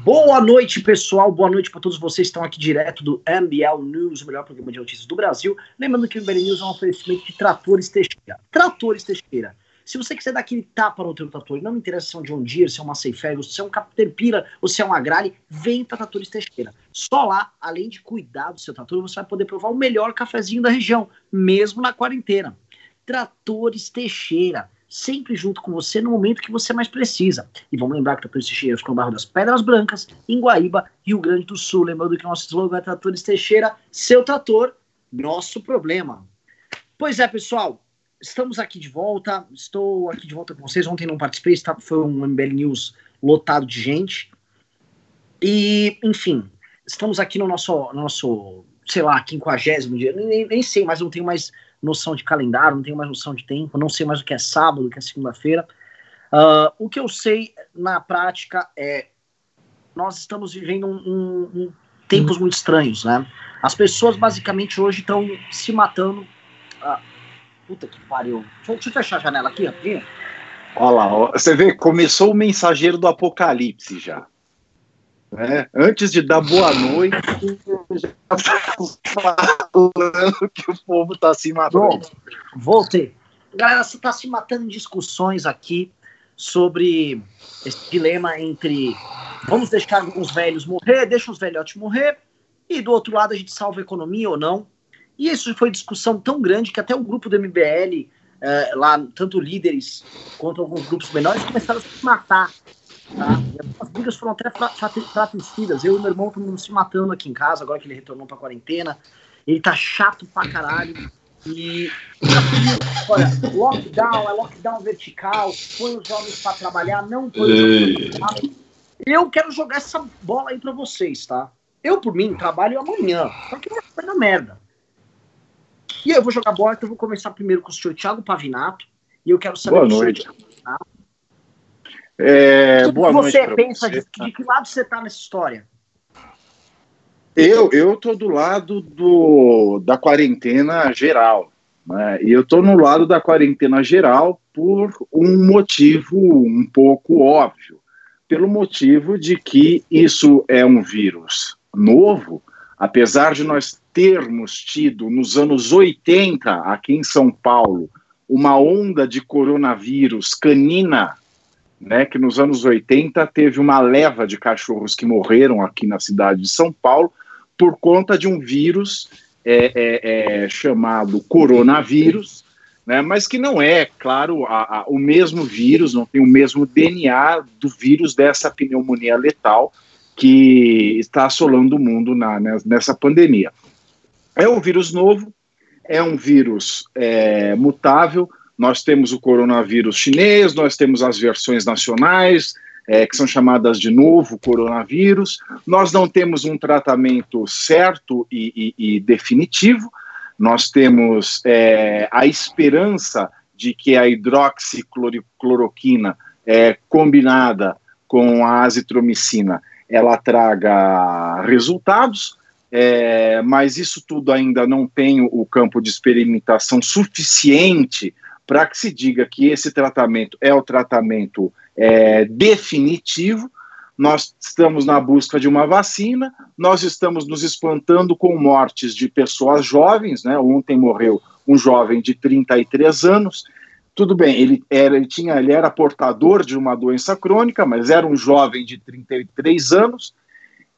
Boa noite, pessoal. Boa noite para todos vocês que estão aqui direto do MBL News, o melhor programa de notícias do Brasil. Lembrando que o MBL News é um oferecimento de tratores Teixeira. Tratores Teixeira. Se você quiser dar aquele tapa no teu trator, não interessa se é um John Deere, se é uma Seifert, se é um Caterpillar ou se é um Agrale, vem para Tratores Teixeira. Só lá, além de cuidar do seu trator, você vai poder provar o melhor cafezinho da região, mesmo na quarentena. Tratores Teixeira sempre junto com você no momento que você mais precisa. E vamos lembrar que Tratores Teixeira ficam no bairro das Pedras Brancas, em Guaíba, Rio Grande do Sul. Lembrando que nosso slogan é Tratores Teixeira, seu trator, nosso problema. Pois é, pessoal, estamos aqui de volta. Estou aqui de volta com vocês. Ontem não participei, foi um MBL News lotado de gente. E, enfim, estamos aqui no nosso, no nosso sei lá, quinquagésimo dia. Nem, nem sei, mas não tenho mais noção de calendário, não tenho mais noção de tempo, não sei mais o que é sábado, o que é segunda-feira. Uh, o que eu sei na prática é nós estamos vivendo um, um, um tempos muito estranhos, né? As pessoas basicamente hoje estão se matando. Ah, puta que pariu. Deixa, deixa, eu fechar a janela aqui, rapidinho. Olha lá, você vê, começou o mensageiro do apocalipse já. Né? Antes de dar boa noite, já tá falando que o povo está se matando. voltei. Galera, você está se matando em discussões aqui sobre esse dilema entre vamos deixar os velhos morrer, deixa os velhotes morrer, e do outro lado a gente salva a economia ou não. E isso foi discussão tão grande que até o grupo do MBL, eh, lá, tanto líderes quanto alguns grupos menores, começaram a se matar Tá? As brigas foram até fratricidas. Eu e meu irmão estamos se matando aqui em casa, agora que ele retornou pra quarentena. Ele tá chato pra caralho. E olha, lockdown é lockdown vertical, põe os jovens para trabalhar, não põe os jovens pra trabalhar. Eu quero jogar essa bola aí para vocês, tá? Eu, por mim, trabalho amanhã. Só que vai dar merda. E aí eu vou jogar bola, então eu vou começar primeiro com o senhor Thiago Pavinato. E eu quero saber Boa do noite. senhor Thiago Pavinato é, boa você noite pensa você. de, de que lado você está nessa história? Eu, eu do lado do, da quarentena geral. Né? E eu tô no lado da quarentena geral por um motivo um pouco óbvio. Pelo motivo de que isso é um vírus novo, apesar de nós termos tido nos anos 80, aqui em São Paulo, uma onda de coronavírus canina né, que nos anos 80 teve uma leva de cachorros que morreram aqui na cidade de São Paulo por conta de um vírus é, é, é, chamado coronavírus, né, mas que não é, claro, a, a, o mesmo vírus, não tem o mesmo DNA do vírus dessa pneumonia letal que está assolando o mundo na, nessa pandemia. É um vírus novo, é um vírus é, mutável, nós temos o coronavírus chinês, nós temos as versões nacionais, é, que são chamadas de novo coronavírus. Nós não temos um tratamento certo e, e, e definitivo. Nós temos é, a esperança de que a hidroxicloroquina é, combinada com a azitromicina ela traga resultados, é, mas isso tudo ainda não tem o campo de experimentação suficiente para que se diga que esse tratamento é o tratamento é, definitivo. Nós estamos na busca de uma vacina, nós estamos nos espantando com mortes de pessoas jovens, né? Ontem morreu um jovem de 33 anos. Tudo bem, ele era, ele tinha, ele era portador de uma doença crônica, mas era um jovem de 33 anos,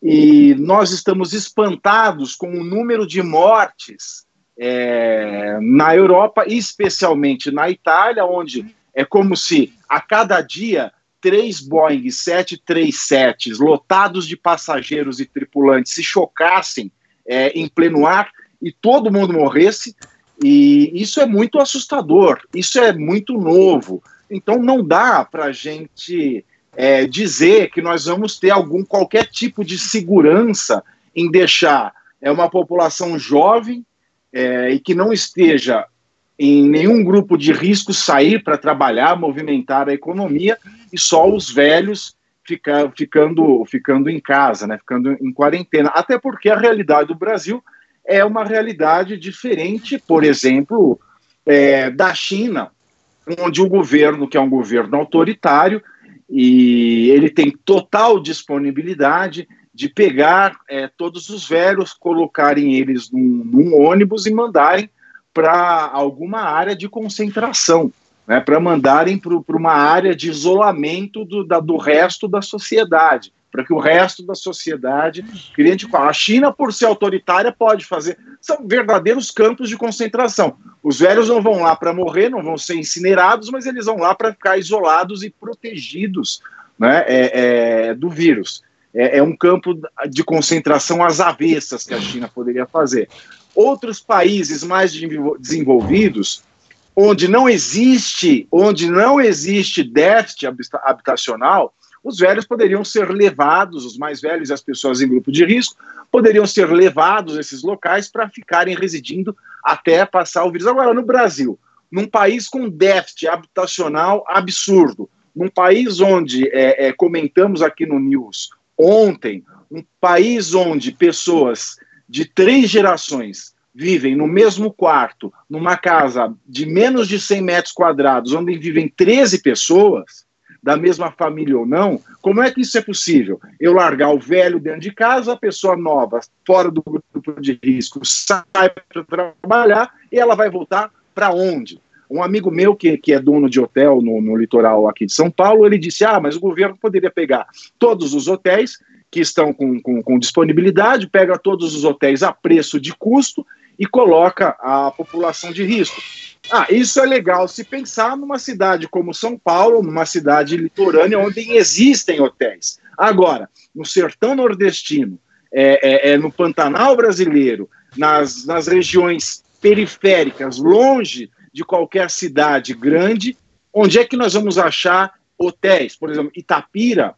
e nós estamos espantados com o número de mortes é, na Europa, especialmente na Itália, onde é como se a cada dia três Boeing 737 lotados de passageiros e tripulantes se chocassem é, em pleno ar e todo mundo morresse. E isso é muito assustador, isso é muito novo. Então não dá para a gente é, dizer que nós vamos ter algum qualquer tipo de segurança em deixar é uma população jovem é, e que não esteja em nenhum grupo de risco sair para trabalhar, movimentar a economia e só os velhos ficar, ficando, ficando em casa, né, ficando em quarentena. Até porque a realidade do Brasil é uma realidade diferente, por exemplo, é, da China, onde o governo, que é um governo autoritário, e ele tem total disponibilidade de pegar é, todos os velhos, colocarem eles num, num ônibus e mandarem para alguma área de concentração, né, para mandarem para uma área de isolamento do, da, do resto da sociedade, para que o resto da sociedade crie A China, por ser autoritária, pode fazer. São verdadeiros campos de concentração. Os velhos não vão lá para morrer, não vão ser incinerados, mas eles vão lá para ficar isolados e protegidos né, é, é, do vírus é, é um campo de concentração às avessas que a China poderia fazer. Outros países mais desenvolvidos, onde não existe, onde não existe déficit habitacional, os velhos poderiam ser levados, os mais velhos e as pessoas em grupo de risco, poderiam ser levados a esses locais para ficarem residindo até passar o vírus. Agora, no Brasil, num país com déficit habitacional absurdo, num país onde, é, é, comentamos aqui no News, ontem, um país onde pessoas de três gerações vivem no mesmo quarto, numa casa de menos de 100 metros quadrados, onde vivem 13 pessoas, da mesma família ou não, como é que isso é possível? Eu largar o velho dentro de casa, a pessoa nova, fora do grupo de risco, sai para trabalhar e ela vai voltar para onde? Um amigo meu, que, que é dono de hotel no, no litoral aqui de São Paulo, ele disse: Ah, mas o governo poderia pegar todos os hotéis que estão com, com, com disponibilidade, pega todos os hotéis a preço de custo e coloca a população de risco. Ah, isso é legal se pensar numa cidade como São Paulo, numa cidade litorânea onde existem hotéis. Agora, no sertão nordestino, é, é, é no Pantanal brasileiro, nas, nas regiões periféricas, longe de qualquer cidade grande, onde é que nós vamos achar hotéis? Por exemplo, Itapira,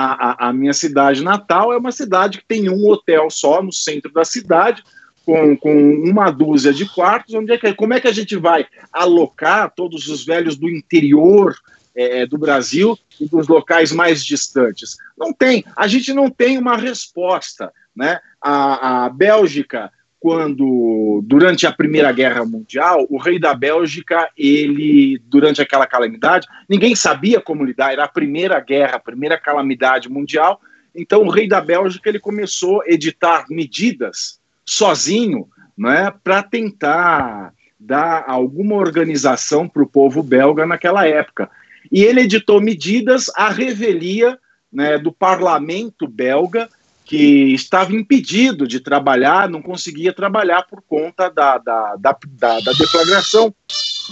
a, a, a, minha cidade natal, é uma cidade que tem um hotel só no centro da cidade, com, com uma dúzia de quartos. Onde é que, como é que a gente vai alocar todos os velhos do interior é, do Brasil e dos locais mais distantes? Não tem. A gente não tem uma resposta. Né? A, a Bélgica quando, durante a Primeira Guerra Mundial, o rei da Bélgica, ele, durante aquela calamidade, ninguém sabia como lidar, era a primeira guerra, a primeira calamidade mundial, então o rei da Bélgica, ele começou a editar medidas sozinho, né, para tentar dar alguma organização para o povo belga naquela época. E ele editou medidas à revelia né, do parlamento belga, que estava impedido de trabalhar, não conseguia trabalhar por conta da, da, da, da, da deflagração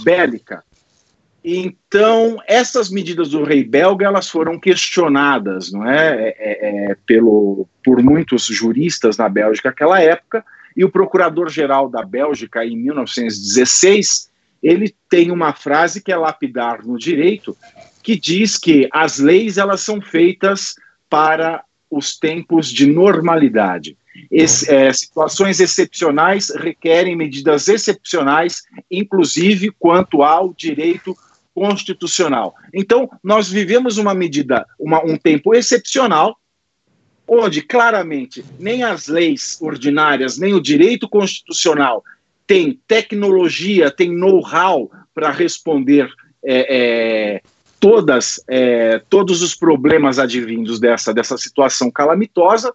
bélica. Então, essas medidas do rei belga elas foram questionadas, não é, é, é, é pelo, por muitos juristas na Bélgica naquela época, e o procurador-geral da Bélgica, em 1916, ele tem uma frase que é lapidar no direito, que diz que as leis elas são feitas para os tempos de normalidade. Esse, é, situações excepcionais requerem medidas excepcionais, inclusive quanto ao direito constitucional. Então, nós vivemos uma medida, uma, um tempo excepcional, onde claramente nem as leis ordinárias, nem o direito constitucional tem tecnologia, tem know-how para responder é, é, todas, é, todos os problemas advindos dessa, dessa situação calamitosa.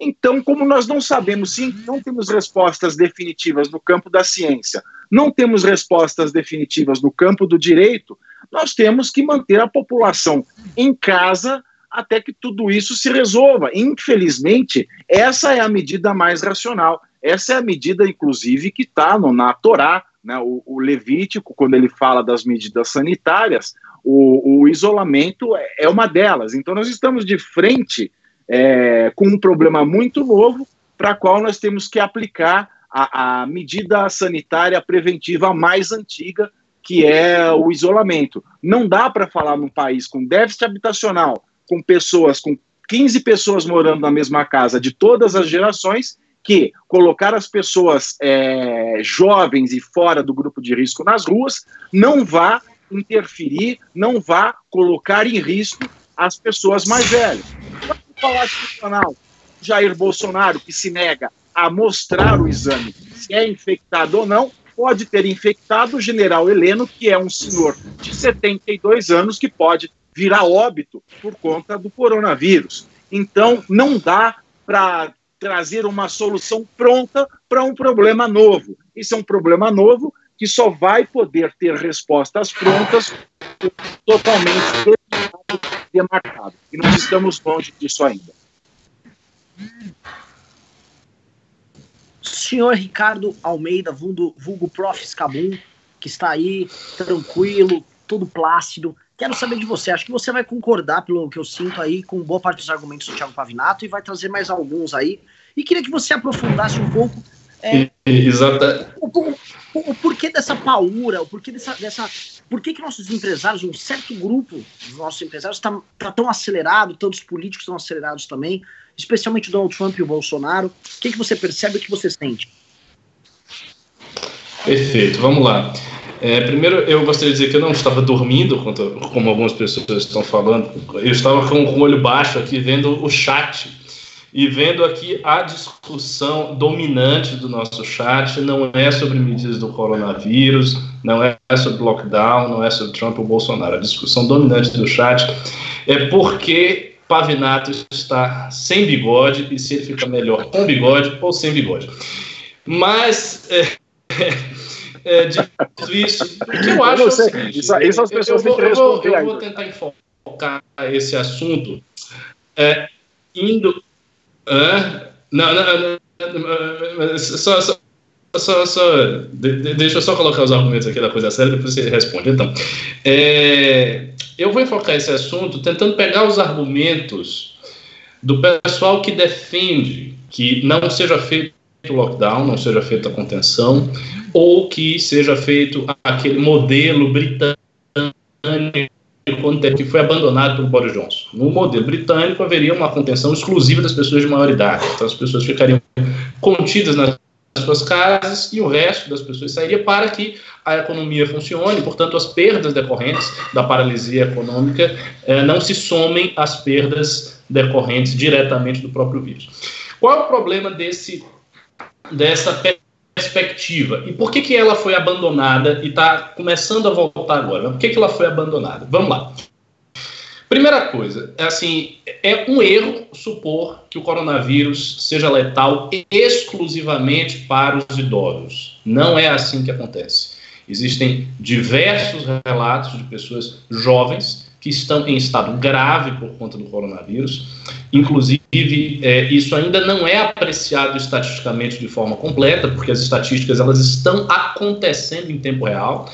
Então, como nós não sabemos, sim, não temos respostas definitivas no campo da ciência, não temos respostas definitivas no campo do direito, nós temos que manter a população em casa até que tudo isso se resolva. Infelizmente, essa é a medida mais racional. Essa é a medida, inclusive, que está na Torá, né? o, o Levítico, quando ele fala das medidas sanitárias, o, o isolamento é, é uma delas. Então, nós estamos de frente é, com um problema muito novo para qual nós temos que aplicar a, a, medida sanitária preventiva mais antiga, que é o isolamento. Não dá para falar num país com déficit habitacional, com pessoas, com 15 pessoas morando na mesma casa de todas as gerações, que colocar as pessoas é, jovens e fora do grupo de risco nas ruas não vá interferir, não vá colocar em risco as pessoas mais velhas. O Palácio Nacional, Jair Bolsonaro, que se nega a mostrar o exame se é infectado ou não, pode ter infectado o general Heleno, que é um senhor de 72 anos que pode vir a óbito por conta do coronavírus. Então, não dá para trazer uma solução pronta para um problema novo. Isso é um problema novo que só vai poder ter respostas prontas totalmente demarcado. E nós estamos longe disso ainda. Senhor Ricardo Almeida, vulgo, vulgo Prof. Scabum, que está aí tranquilo, todo plácido. Quero saber de você. Acho que você vai concordar, pelo que eu sinto aí, com boa parte dos argumentos do Thiago Pavinato e vai trazer mais alguns aí. E queria que você aprofundasse um pouco. É, Exato. O, o, o, porquê dessa paura, o porquê dessa. dessa por que, que nossos empresários, um certo grupo dos nossos empresários, está tá tão acelerado, tantos políticos estão acelerados também, especialmente o Donald Trump e o Bolsonaro? O que, que você percebe, o que você sente? Perfeito, vamos lá. É, primeiro, eu gostaria de dizer que eu não estava dormindo, como algumas pessoas estão falando. Eu estava com o olho baixo aqui, vendo o chat e vendo aqui a discussão dominante do nosso chat. Não é sobre medidas do coronavírus, não é sobre lockdown, não é sobre Trump ou Bolsonaro. A discussão dominante do chat é porque Pavinato está sem bigode e se ele fica melhor com bigode ou sem bigode. Mas. É, é, dito isso, o que eu acho. Eu sei, é isso, isso as pessoas eu, eu, eu, vou, eu vou tentar enfocar esse assunto é, indo. É, não, não, não, só, só, só, só de, deixa eu só colocar os argumentos aqui da coisa séria, depois você responde. Então, é, eu vou enfocar esse assunto tentando pegar os argumentos do pessoal que defende que não seja feito lockdown, não seja feita a contenção, ou que seja feito aquele modelo britânico que foi abandonado pelo Boris Johnson. No modelo britânico haveria uma contenção exclusiva das pessoas de maior idade, então as pessoas ficariam contidas nas suas casas e o resto das pessoas sairia para que a economia funcione, portanto as perdas decorrentes da paralisia econômica eh, não se somem às perdas decorrentes diretamente do próprio vírus. Qual é o problema desse dessa perspectiva. E por que, que ela foi abandonada e está começando a voltar agora? Por que, que ela foi abandonada? Vamos lá. Primeira coisa, é assim, é um erro supor que o coronavírus seja letal exclusivamente para os idosos. Não é assim que acontece. Existem diversos relatos de pessoas jovens que estão em estado grave por conta do coronavírus. Inclusive, é, isso ainda não é apreciado estatisticamente de forma completa, porque as estatísticas elas estão acontecendo em tempo real.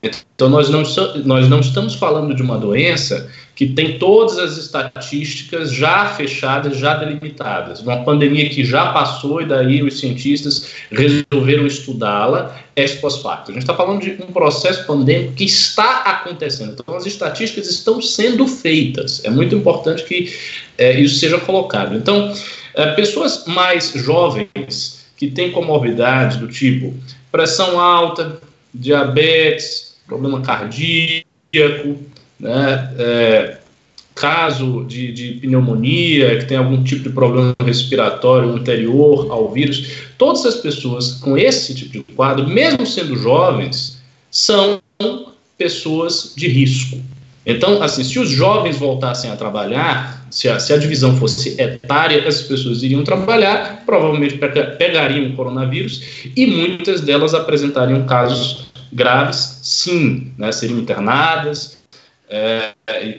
Então, nós não, nós não estamos falando de uma doença que tem todas as estatísticas já fechadas, já delimitadas. Uma pandemia que já passou e daí os cientistas resolveram estudá-la ex post facto. A gente está falando de um processo pandêmico que está acontecendo. Então, as estatísticas estão sendo feitas. É muito importante que é, isso seja colocado. Então, é, pessoas mais jovens que têm comorbidades do tipo pressão alta, diabetes, problema cardíaco, né, é, caso de, de, pneumonia, que tem algum tipo de problema respiratório anterior ao vírus, todas as pessoas com esse tipo de quadro, mesmo sendo jovens, são pessoas de risco. Então, assim, se os jovens voltassem a trabalhar, se a, se a divisão fosse etária, essas pessoas iriam trabalhar, provavelmente pegariam o coronavírus e muitas delas apresentariam casos graves, sim, né, seriam internadas, é,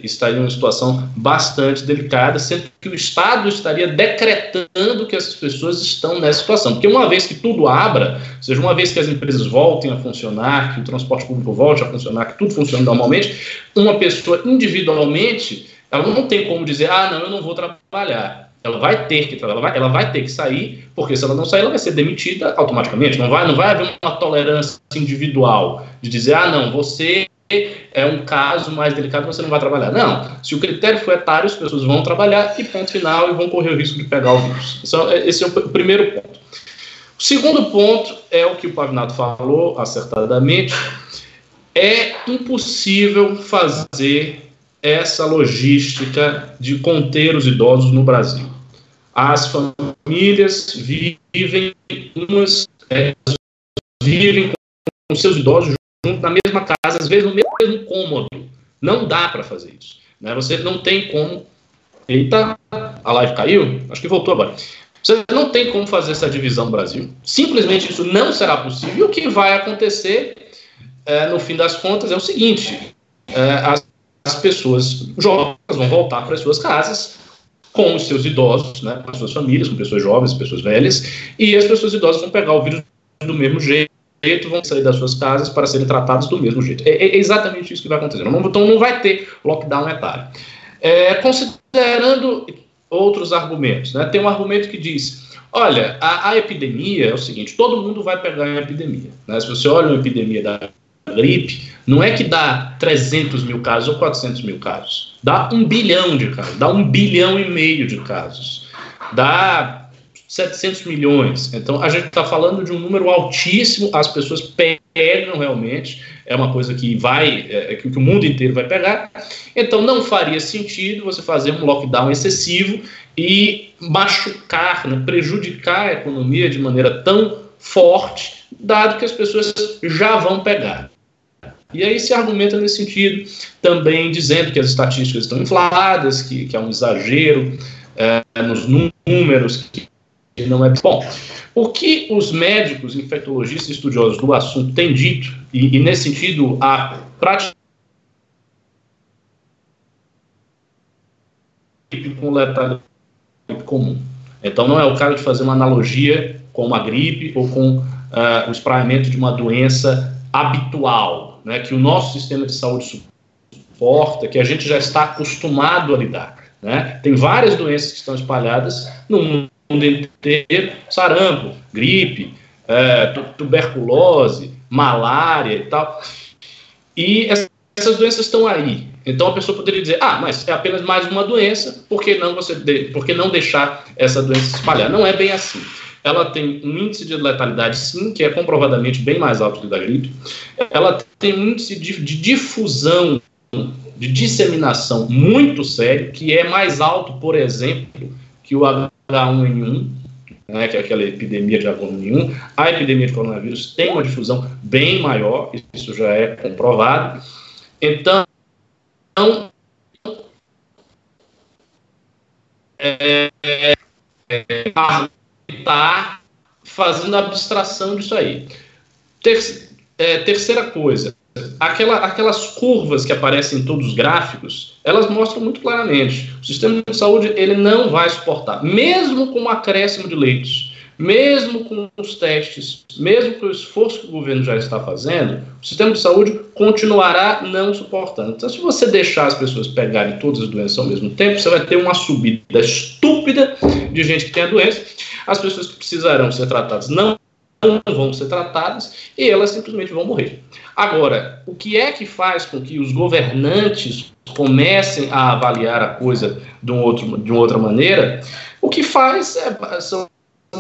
estariam em situação bastante delicada, sendo que o Estado estaria decretando que essas pessoas estão nessa situação. Porque uma vez que tudo abra, ou seja, uma vez que as empresas voltem a funcionar, que o transporte público volte a funcionar, que tudo funcione normalmente, uma pessoa individualmente, ela não tem como dizer, ah, não, eu não vou trabalhar. Ela vai ter que ela vai, ela vai ter que sair, porque se ela não sair, ela vai ser demitida automaticamente. Não vai, não vai haver uma tolerância individual de dizer, ah, não, você é um caso mais delicado, você não vai trabalhar. Não, se o critério for etário, as pessoas vão trabalhar e ponto final e vão correr o risco de pegar o vírus. Então, esse é o primeiro ponto. O segundo ponto é o que o Pavinato falou acertadamente, é impossível fazer essa logística de conter os idosos no Brasil. As famílias vivem umas é, vivem com seus idosos na mesma casa, às vezes no mesmo cômodo. Não dá para fazer isso. Né? Você não tem como. Eita, a live caiu? Acho que voltou agora. Você não tem como fazer essa divisão Brasil. Simplesmente isso não será possível. E o que vai acontecer, é, no fim das contas, é o seguinte: é, as, as, pessoas jovens vão voltar para as suas casas com os seus idosos, né, com as suas famílias, com pessoas jovens, pessoas velhas, e as pessoas idosas vão pegar o vírus do mesmo jeito vão sair das suas casas para serem tratados do mesmo jeito. É, é exatamente isso que vai acontecer. Então não vai ter lockdown etário. É, considerando outros argumentos, né, tem um argumento que diz: olha, a, a, epidemia é o seguinte, todo mundo vai pegar a epidemia. Né? Se você olha uma epidemia da gripe, não é que dá 300 mil casos ou 400 mil casos. Dá um bilhão de casos, dá um bilhão e meio de casos. Dá 700 milhões. Então, a gente está falando de um número altíssimo, as pessoas pegam realmente, é uma coisa que vai, é, que o mundo inteiro vai pegar. Então, não faria sentido você fazer um lockdown excessivo e machucar, né, prejudicar a economia de maneira tão forte, dado que as pessoas já vão pegar. E aí se argumenta nesse sentido, também dizendo que as estatísticas estão infladas, que, que é um exagero é, nos números, que não é bom. O que os médicos, infectologistas estudiosos do assunto têm dito, e, e nesse sentido, a prática com letalidade comum. Então, não é o caso de fazer uma analogia com uma gripe ou com uh, o espraiamento de uma doença habitual, né, que o nosso sistema de saúde suporta, que a gente já está acostumado a lidar. Né? Tem várias doenças que estão espalhadas no mundo mundo inteiro, sarampo, gripe, é, tuberculose, malária e tal. E essas doenças estão aí. Então a pessoa poderia dizer, ah, mas é apenas mais uma doença, por que não, você de, por que não deixar essa doença se espalhar? Não é bem assim. Ela tem um índice de letalidade, sim, que é comprovadamente bem mais alto que da gripe. Ela tem um índice de, de difusão, de disseminação muito sério, que é mais alto, por exemplo, que o H1N1, né, que é aquela epidemia de H1N1, a epidemia de coronavírus tem uma difusão bem maior, isso já é comprovado. Então, é, é, está fazendo abstração disso aí. É, terceira coisa, aquela, aquelas curvas que aparecem em todos os gráficos, elas mostram muito claramente. O sistema de saúde ele não vai suportar, mesmo com um acréscimo de leitos, mesmo com os testes, mesmo com o esforço que o governo já está fazendo, o sistema de saúde continuará não suportando. Então, se você deixar as pessoas pegarem todas as doenças ao mesmo tempo, você vai ter uma subida estúpida de gente que tem a doença. As pessoas que precisarão ser tratadas não vão ser tratadas e elas simplesmente vão morrer. Agora, o que é que faz com que os governantes comecem a avaliar a coisa de, um outro, de uma outra maneira? O que faz é, são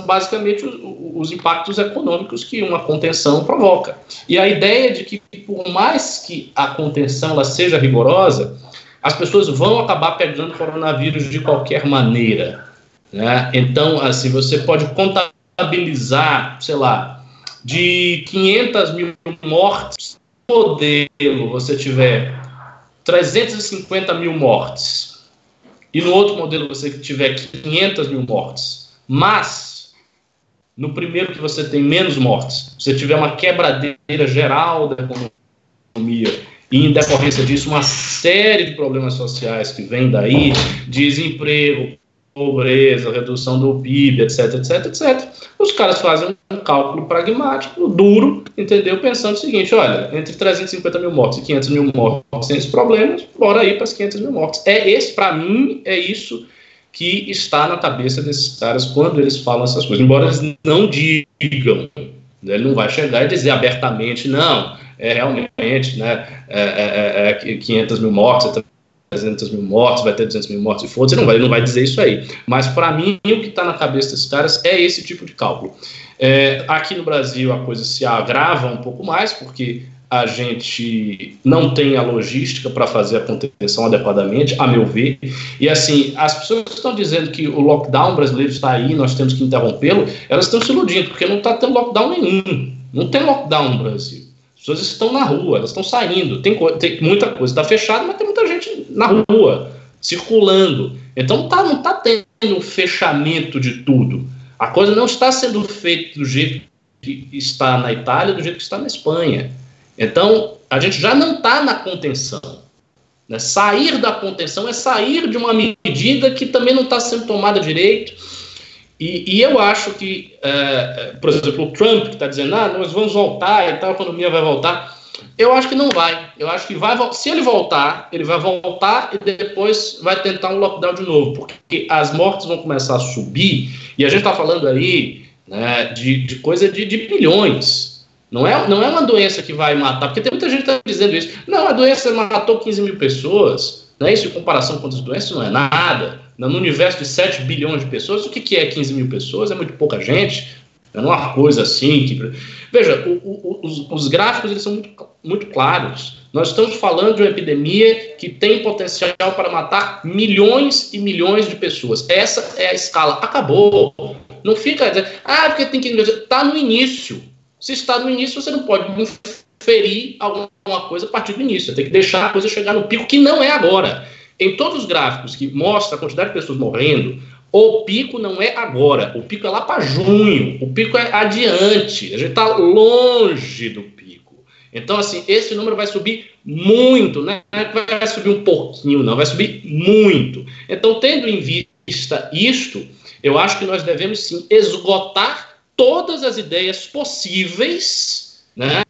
basicamente os, os, impactos econômicos que uma contenção provoca. E a ideia de que, por mais que a contenção ela seja rigorosa, as pessoas vão acabar pegando coronavírus de qualquer maneira. Né? Então, assim, você pode contabilizar, sei lá, de 500 mil mortes, modelo você tiver 350 mil mortes e no outro modelo você tiver 500 mil mortes, mas no primeiro que você tem menos mortes, você tiver uma quebradeira geral da economia e em decorrência disso uma série de problemas sociais que vem daí, desemprego, pobreza, redução do PIB, etc, etc, etc. Os caras fazem um cálculo pragmático, duro, entendeu? Pensando o seguinte, olha, entre 350 mil mortes e 500 mil mortes sem esses problemas, bora aí para as 500 mil mortes. É esse, para mim, é isso que está na cabeça desses caras quando eles falam essas coisas. Embora eles não digam, né? ele não vai chegar e dizer abertamente, não, é realmente, né, é, é, é 500 mil mortes, 300 mil mortos, vai ter 200 mil mortos e foda-se, não vai, ele não vai dizer isso aí. Mas para mim, o que está na cabeça desses caras é esse tipo de cálculo. É, aqui no Brasil a coisa se agrava um pouco mais, porque a gente não tem a logística para fazer a contenção adequadamente, a meu ver. E assim, as pessoas que estão dizendo que o lockdown brasileiro está aí, nós temos que interrompê-lo, elas estão se iludindo, porque não está tendo lockdown nenhum. Não tem lockdown no Brasil. As pessoas estão na rua, elas estão saindo. Tem, tem muita coisa está fechada, mas tem muita gente na rua, circulando. Então tá, não está tendo um fechamento de tudo. A coisa não está sendo feita do jeito que está na Itália, do jeito que está na Espanha. Então, a gente já não está na contenção. Né? Sair da contenção é sair de uma medida que também não está sendo tomada direito. E, e eu acho que, é, por exemplo, o Trump que está dizendo, ah, nós vamos voltar e tal, a economia vai voltar. Eu acho que não vai. Eu acho que vai, se ele voltar, ele vai voltar e depois vai tentar um lockdown de novo, porque as mortes vão começar a subir e a gente está falando aí né, de, de coisa de, de bilhões. Não é, não é uma doença que vai matar, porque tem muita gente está dizendo isso. Não, a doença matou 15 mil pessoas. Né, isso em comparação com outras doenças não é nada. No universo de 7 bilhões de pessoas, o que, que é 15 mil pessoas? É muito pouca gente. É uma coisa assim que. Veja, o, o, os, os, gráficos eles são muito, muito claros. Nós estamos falando de uma epidemia que tem potencial para matar milhões e milhões de pessoas. Essa é a escala. Acabou. Não fica dizendo, ah, porque tem que. Está no início. Se está no início, você não pode inferir alguma coisa a partir do início. Você tem que deixar a coisa chegar no pico, que não é agora. Em todos os gráficos que mostram a quantidade de pessoas morrendo, o pico não é agora, o pico é lá para junho, o pico é adiante, a gente está longe do pico. Então, assim, esse número vai subir muito, né? Vai subir um pouquinho, não, vai subir muito. Então, tendo em vista isto, eu acho que nós devemos sim esgotar todas as ideias possíveis, né?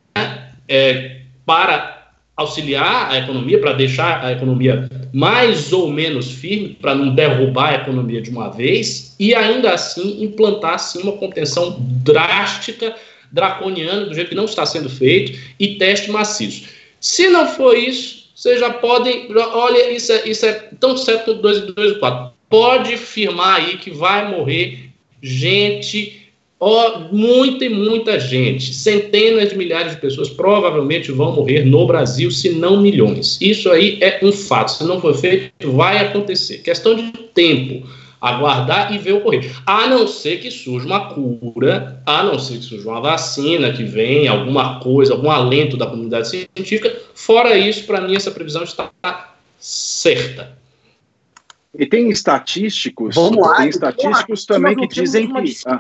É, para auxiliar a economia, para deixar a economia mais ou menos firme, para não derrubar a economia de uma vez, e ainda assim implantar sim, uma contenção drástica, draconiana, do jeito que não está sendo feito, e teste maciço. Se não for isso, vocês já podem. Olha, isso é, isso é tão certo quanto 2 e 2 e 4. Pode firmar aí que vai morrer gente Oh, muita e muita gente, centenas de milhares de pessoas provavelmente vão morrer no Brasil, se não milhões. Isso aí é um fato. Se não for feito, vai acontecer. Questão de tempo. Aguardar e ver ocorrer. A não ser que surja uma cura, a não ser que surja uma vacina, que venha alguma coisa, algum alento da comunidade científica. Fora isso, para mim, essa previsão está certa. E tem estatísticos, Vamos lá, tem estatísticos também que dizem que. Ah,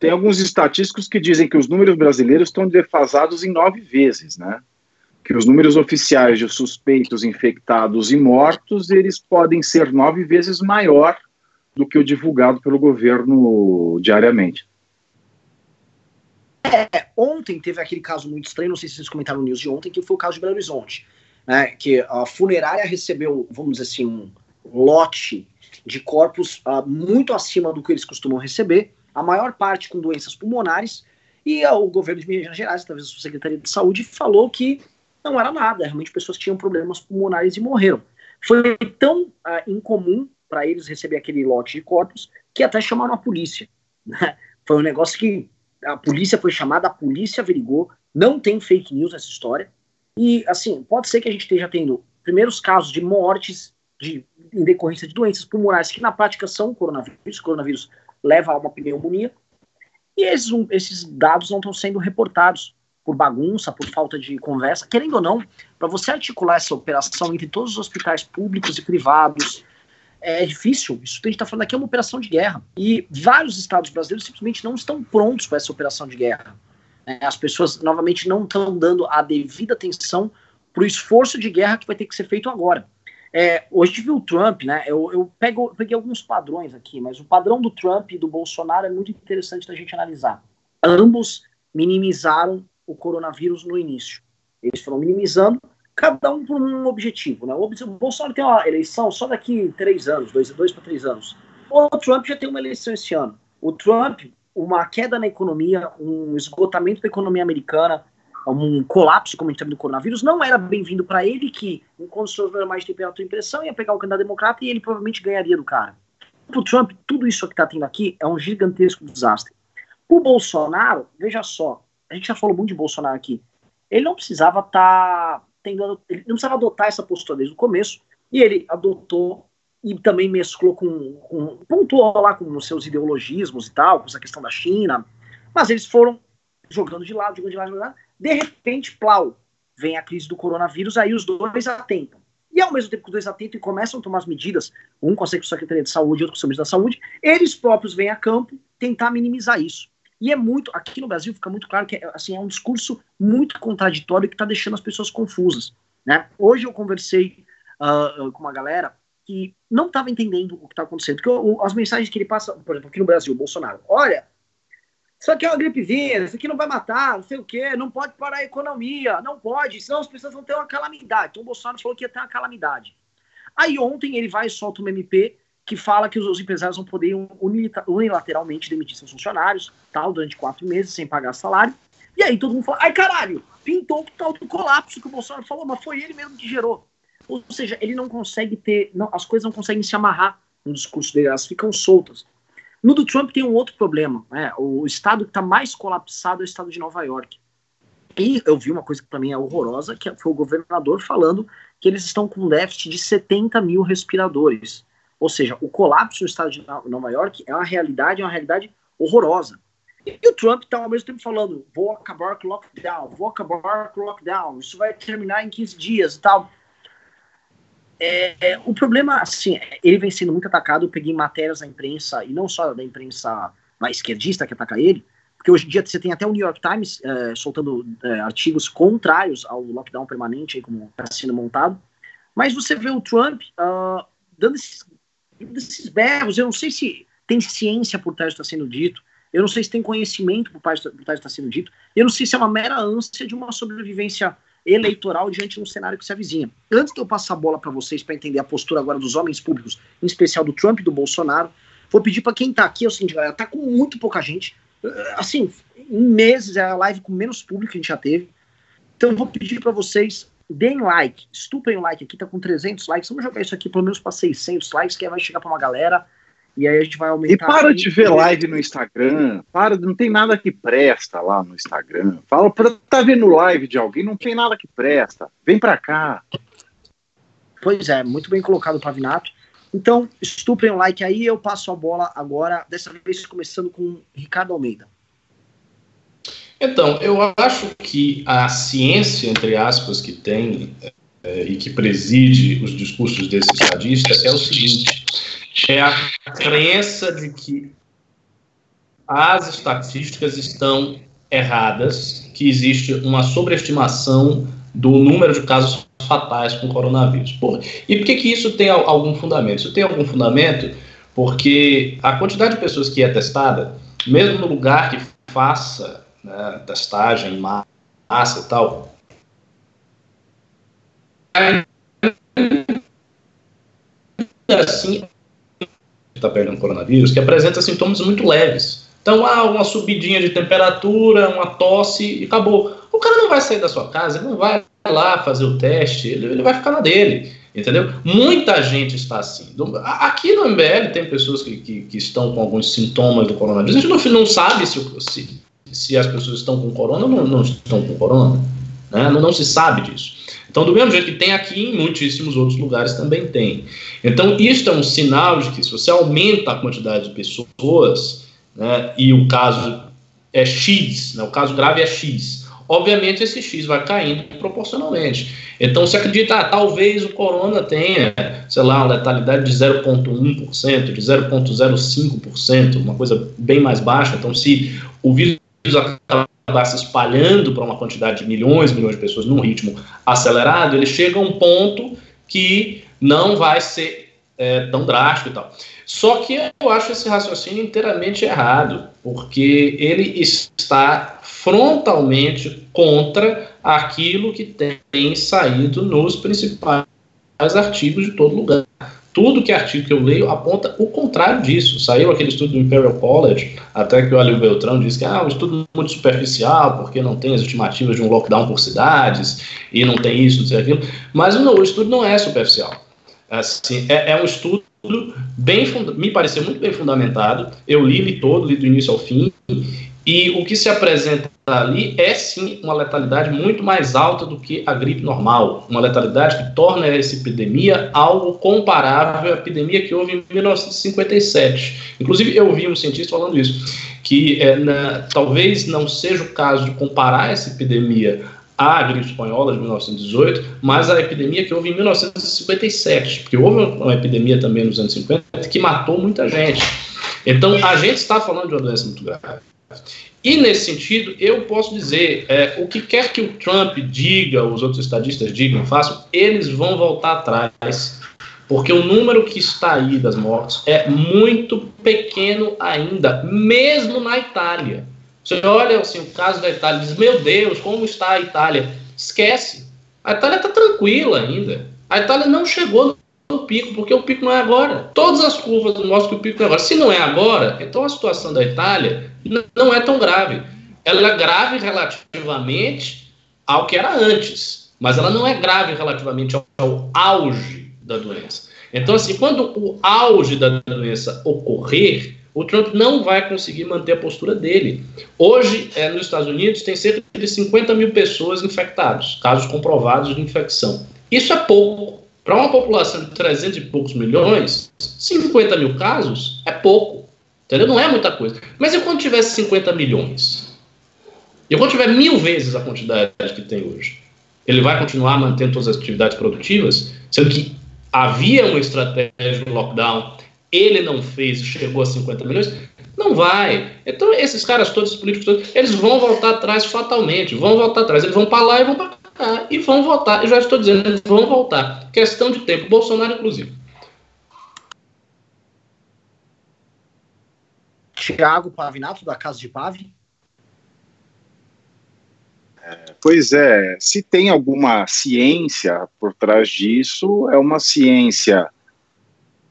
tem alguns estatísticos que dizem que os números brasileiros estão defasados em nove vezes, né? Que os números oficiais de suspeitos, infectados e mortos, eles podem ser nove vezes maior do que o divulgado pelo governo diariamente. É, ontem teve aquele caso muito estranho, não sei se vocês comentaram no news de ontem, que foi o caso de Belo Horizonte, né, que a funerária recebeu, vamos dizer assim, um lote de corpos uh, muito acima do que eles costumam receber, a maior parte com doenças pulmonares, e o governo de Minas Gerais, talvez a Secretaria de Saúde, falou que não era nada, realmente pessoas tinham problemas pulmonares e morreram. Foi tão uh, incomum para eles receber aquele lote de corpos que até chamaram a polícia. Né? Foi um negócio que a polícia foi chamada, a polícia averigou, não tem fake news essa história. E, assim, pode ser que a gente esteja tendo primeiros casos de mortes de, em decorrência de doenças pulmonares, que na prática são coronavírus. Coronavírus leva a uma pneumonia. E esses, esses dados não estão sendo reportados por bagunça, por falta de conversa. Querendo ou não, para você articular essa operação entre todos os hospitais públicos e privados, é difícil. Isso que a gente está falando aqui é uma operação de guerra. E vários estados brasileiros simplesmente não estão prontos para essa operação de guerra. É, as pessoas, novamente, não estão dando a devida atenção para o esforço de guerra que vai ter que ser feito agora. É, hoje viu o Trump, né? Eu, eu pego, peguei alguns padrões aqui, mas o padrão do Trump e do Bolsonaro é muito interessante da gente analisar. Ambos minimizaram o coronavírus no início. Eles foram minimizando, cada um por um objetivo. Né? O Bolsonaro tem uma eleição só daqui três anos, dois, dois para três anos. O Trump já tem uma eleição esse ano. O Trump, uma queda na economia, um esgotamento da economia americana, um colapso, como a gente teve do coronavírus, não era bem-vindo para ele, que em condições normais de temperatura e pressão ia pegar o candidato democrata e ele provavelmente ganharia do cara. Para o Trump, tudo isso que está tendo aqui é um gigantesco desastre. O Bolsonaro, veja só, a gente já falou muito de Bolsonaro aqui, ele não precisava estar tá tendo, ele não precisava adotar essa postura desde o começo, e ele adotou e também mesclou com, com pontuou lá com os seus ideologismos e tal, com essa questão da China, mas eles foram jogando de lado, jogando de lado, jogando de lado, de repente, plau, vem a crise do coronavírus, aí os dois atentam. E ao mesmo tempo que os dois atentam e começam a tomar as medidas, um com a Secretaria de Saúde outro com o Ministro da Saúde, eles próprios vêm a campo tentar minimizar isso. E é muito, aqui no Brasil fica muito claro que é, assim, é um discurso muito contraditório que está deixando as pessoas confusas. Né? Hoje eu conversei uh, com uma galera que não estava entendendo o que está acontecendo. Porque as mensagens que ele passa, por exemplo, aqui no Brasil, o Bolsonaro, olha, isso aqui é uma gripezinha, isso aqui não vai matar, não sei o quê, não pode parar a economia, não pode, senão as pessoas vão ter uma calamidade. Então o Bolsonaro falou que ia ter uma calamidade. Aí ontem ele vai e solta uma MP que fala que os, os empresários vão poder unilateralmente demitir seus funcionários, tal, durante quatro meses, sem pagar salário. E aí todo mundo fala, ai caralho, pintou o tal do colapso que o Bolsonaro falou, mas foi ele mesmo que gerou. Ou seja, ele não consegue ter, não, as coisas não conseguem se amarrar no discurso dele, elas ficam soltas. No do Trump tem um outro problema. Né? O estado que está mais colapsado é o estado de Nova York. E eu vi uma coisa que também é horrorosa, que foi o governador falando que eles estão com um déficit de 70 mil respiradores. Ou seja, o colapso no estado de Nova York é uma realidade, é uma realidade horrorosa. E o Trump está ao mesmo tempo falando: vou acabar com o lockdown, vou acabar com o lockdown, isso vai terminar em 15 dias e tal. É, o problema, assim, ele vem sendo muito atacado. Eu peguei matérias da imprensa, e não só da imprensa mais esquerdista que ataca ele, porque hoje em dia você tem até o New York Times é, soltando é, artigos contrários ao lockdown permanente, aí, como está sendo montado. Mas você vê o Trump uh, dando esses, esses berros. Eu não sei se tem ciência por trás do que está sendo dito. Eu não sei se tem conhecimento por trás do que está sendo dito. Eu não sei se é uma mera ânsia de uma sobrevivência eleitoral diante de um cenário que se avizinha. Antes de eu passar a bola para vocês para entender a postura agora dos homens públicos, em especial do Trump e do Bolsonaro, vou pedir para quem está aqui, é o seguinte, galera, tá com muito pouca gente. Assim, em meses é a live com menos público que a gente já teve. Então vou pedir para vocês deem like, estupem o like aqui, tá com 300 likes. Vamos jogar isso aqui pelo menos para 600 likes, que aí vai chegar para uma galera. E aí a gente vai aumentar. E para de ver live no Instagram. Para, não tem nada que presta lá no Instagram. Fala para tá vendo live de alguém, não tem nada que presta. Vem para cá. Pois é, muito bem colocado, Pavinato. Então, estuprem o like aí, eu passo a bola agora, dessa vez começando com Ricardo Almeida. Então, eu acho que a ciência, entre aspas, que tem é, e que preside os discursos desse estadista é o seguinte: é a crença de que as estatísticas estão erradas, que existe uma sobreestimação do número de casos fatais com coronavírus. Por, e por que, que isso tem algum fundamento? Isso tem algum fundamento porque a quantidade de pessoas que é testada, mesmo no lugar que faça né, testagem em massa e tal, assim está perdendo coronavírus, que apresenta sintomas muito leves. Então, há uma subidinha de temperatura, uma tosse e acabou. O cara não vai sair da sua casa, ele não vai lá fazer o teste, ele, ele vai ficar na dele, entendeu? Muita gente está assim. Aqui no MBL tem pessoas que, que, que estão com alguns sintomas do coronavírus. A gente não, não sabe se, se, se as pessoas estão com corona ou não, não estão com corona. Né? Não, não se sabe disso. Então, do mesmo jeito que tem aqui, em muitíssimos outros lugares também tem. Então, isto é um sinal de que se você aumenta a quantidade de pessoas, né, e o caso é X, né, o caso grave é X, obviamente esse X vai caindo proporcionalmente. Então, se acredita, ah, talvez o corona tenha, sei lá, uma letalidade de 0,1%, de 0,05%, uma coisa bem mais baixa. Então, se o vírus acabar se espalhando para uma quantidade de milhões milhões de pessoas num ritmo acelerado, ele chega a um ponto que não vai ser é, tão drástico e tal. Só que eu acho esse raciocínio inteiramente errado, porque ele está frontalmente contra aquilo que tem saído nos principais artigos de todo lugar tudo que artigo que eu leio aponta o contrário disso. Saiu aquele estudo do Imperial College, até que o Alio Beltrão disse que ah, é um estudo muito superficial, porque não tem as estimativas de um lockdown por cidades, e não tem isso, não sei aquilo. Mas não, o estudo não é superficial. Assim, é, é um estudo bem, me pareceu muito bem fundamentado. Eu li todo, li do início ao fim, e o que se apresenta ali é sim uma letalidade muito mais alta do que a gripe normal, uma letalidade que torna essa epidemia algo comparável à epidemia que houve em 1957. Inclusive, eu ouvi um cientista falando isso, que é, na, talvez não seja o caso de comparar essa epidemia a gripe espanhola de 1918, mas a epidemia que houve em 1957, porque houve uma epidemia também nos anos 50 que matou muita gente. Então, a gente está falando de uma doença muito grave. E nesse sentido, eu posso dizer, é, o que quer que o Trump diga, os outros estadistas digam, façam, eles vão voltar atrás, porque o número que está aí das mortes é muito pequeno ainda, mesmo na Itália. Você olha assim, o caso da Itália diz: Meu Deus, como está a Itália? Esquece. A Itália está tranquila ainda. A Itália não chegou pico, porque o pico não é agora. Todas as curvas mostram que o pico não é agora. Se não é agora, então a situação da Itália não é tão grave. Ela é grave relativamente ao que era antes, mas ela não é grave relativamente ao auge da doença. Então, assim, quando o auge da doença ocorrer, o Trump não vai conseguir manter a postura dele. Hoje, é, nos Estados Unidos, tem cerca de 50 mil pessoas infectadas, casos comprovados de infecção. Isso é pouco. Para uma população de 300 e poucos milhões, 50 mil casos é pouco. Entendeu? Não é muita coisa. Mas e quando tiver 50 milhões? E quando tiver mil vezes a quantidade que tem hoje? Ele vai continuar mantendo todas as atividades produtivas, sendo que havia uma estratégia de lockdown, ele não fez e chegou a 50 milhões, não vai. Então, esses caras todos, os políticos todos, eles vão voltar atrás fatalmente, vão voltar atrás, eles vão para lá e vão para cá, e vão voltar. Eu já estou dizendo, eles vão voltar. Questão de tempo, Bolsonaro, inclusive. Tiago Pavinato, da Casa de Pave. É, pois é, se tem alguma ciência por trás disso, é uma ciência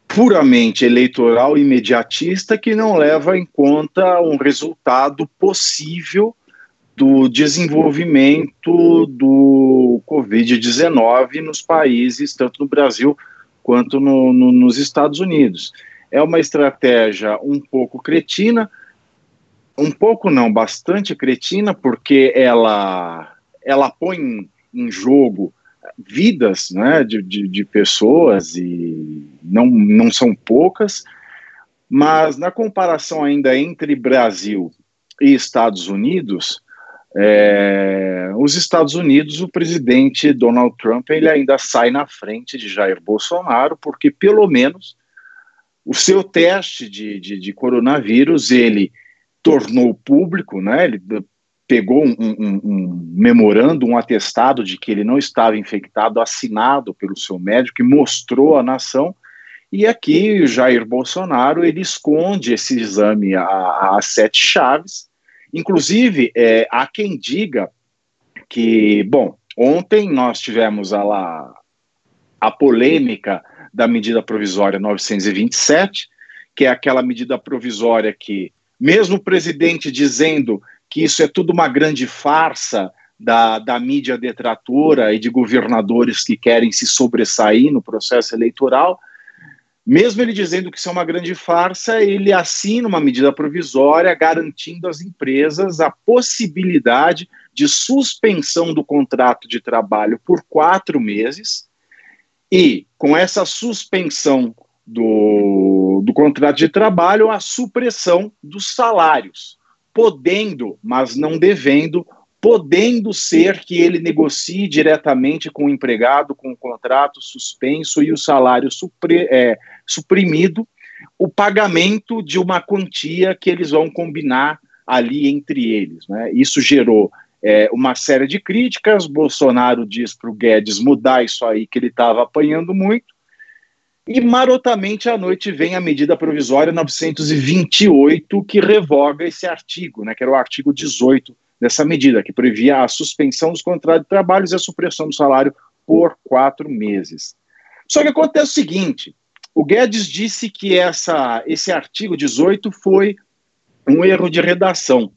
puramente eleitoral imediatista que não leva em conta um resultado possível do desenvolvimento do Covid-19 nos países, tanto no Brasil quanto no, no, nos Estados Unidos. É uma estratégia um pouco cretina, um pouco não, bastante cretina, porque ela, ela põe em jogo vidas né, de, de, de, pessoas, e não, não são poucas, mas na comparação ainda entre Brasil e Estados Unidos, é, os Estados Unidos, o presidente Donald Trump, ele ainda sai na frente de Jair Bolsonaro, porque pelo menos o seu teste de, de, de coronavírus, ele tornou público, né, ele pegou um, um, um, memorando, um atestado de que ele não estava infectado, assinado pelo seu médico, e mostrou à nação. E aqui, Jair Bolsonaro, ele esconde esse exame às sete chaves. Inclusive, é, há quem diga que, bom, ontem nós tivemos a, lá, a polêmica da medida provisória 927, que é aquela medida provisória que, mesmo o presidente dizendo que isso é tudo uma grande farsa da, da mídia detratora e de governadores que querem se sobressair no processo eleitoral. Mesmo ele dizendo que isso é uma grande farsa, ele assina uma medida provisória garantindo às empresas a possibilidade de suspensão do contrato de trabalho por quatro meses. E, com essa suspensão do, do contrato de trabalho, a supressão dos salários podendo, mas não devendo, podendo ser que ele negocie diretamente com o empregado, com o contrato suspenso e o salário é, suprimido, o pagamento de uma quantia que eles vão combinar ali entre eles. Né? Isso gerou é, uma série de críticas. Bolsonaro diz para o Guedes mudar isso aí, que ele estava apanhando muito. E marotamente à noite vem a medida provisória 928, que revoga esse artigo, né, que era o artigo 18 dessa medida, que previa a suspensão dos contratos de trabalho e a supressão do salário por quatro meses. Só que acontece o seguinte: o Guedes disse que essa, esse artigo 18 foi um erro de redação.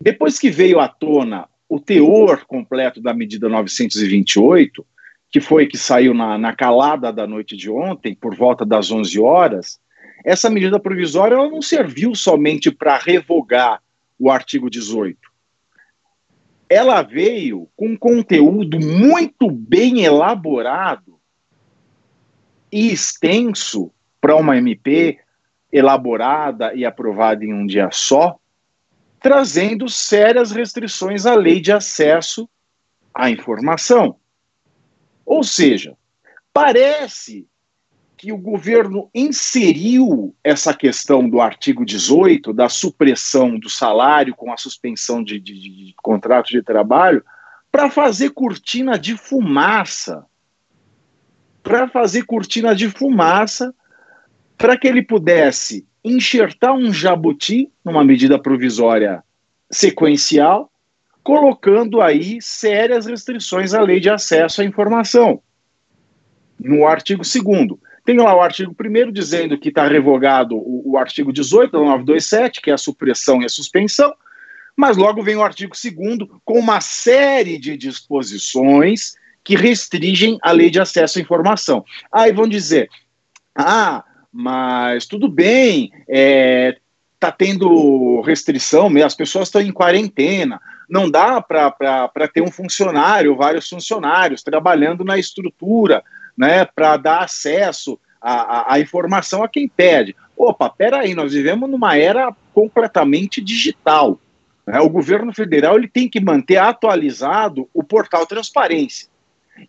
Depois que veio à tona o teor completo da medida 928, que foi que saiu na, na calada da noite de ontem, por volta das 11 horas, essa medida provisória ela não serviu somente para revogar o artigo 18. Ela veio com conteúdo muito bem elaborado e extenso para uma MP elaborada e aprovada em um dia só, trazendo sérias restrições à lei de acesso a informação. Ou seja, parece que o governo inseriu essa questão do artigo 18, da supressão do salário com a suspensão de, de, de contrato de trabalho, para fazer cortina de fumaça. Para fazer cortina de fumaça, para que ele pudesse enxertar um jabuti numa medida provisória sequencial, colocando aí sérias restrições à lei de acesso à informação. No artigo 2 tem lá o artigo 1 dizendo que está revogado o, o, artigo 18 da 927, que é a supressão e a suspensão, mas logo vem o artigo 2 com uma série de disposições que restringem a lei de acesso à informação. Aí vão dizer: ah, mas tudo bem, é, tá tendo restrição, as pessoas estão em quarentena, não dá para ter um funcionário, vários funcionários trabalhando na estrutura, né, para dar acesso à, à, informação a quem pede. Opa, peraí, nós vivemos numa era completamente digital. Né? O governo federal ele tem que manter atualizado o portal Transparência.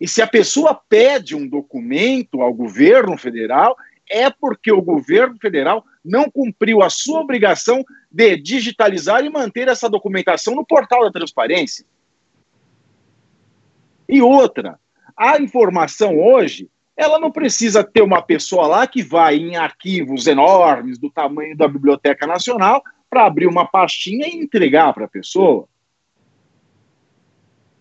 E se a pessoa pede um documento ao governo federal, é porque o governo federal não cumpriu a sua obrigação de digitalizar e manter essa documentação no portal da transparência. E outra, a informação hoje, ela não precisa ter uma pessoa lá que vai em arquivos enormes do tamanho da Biblioteca Nacional para abrir uma pastinha e entregar para a pessoa.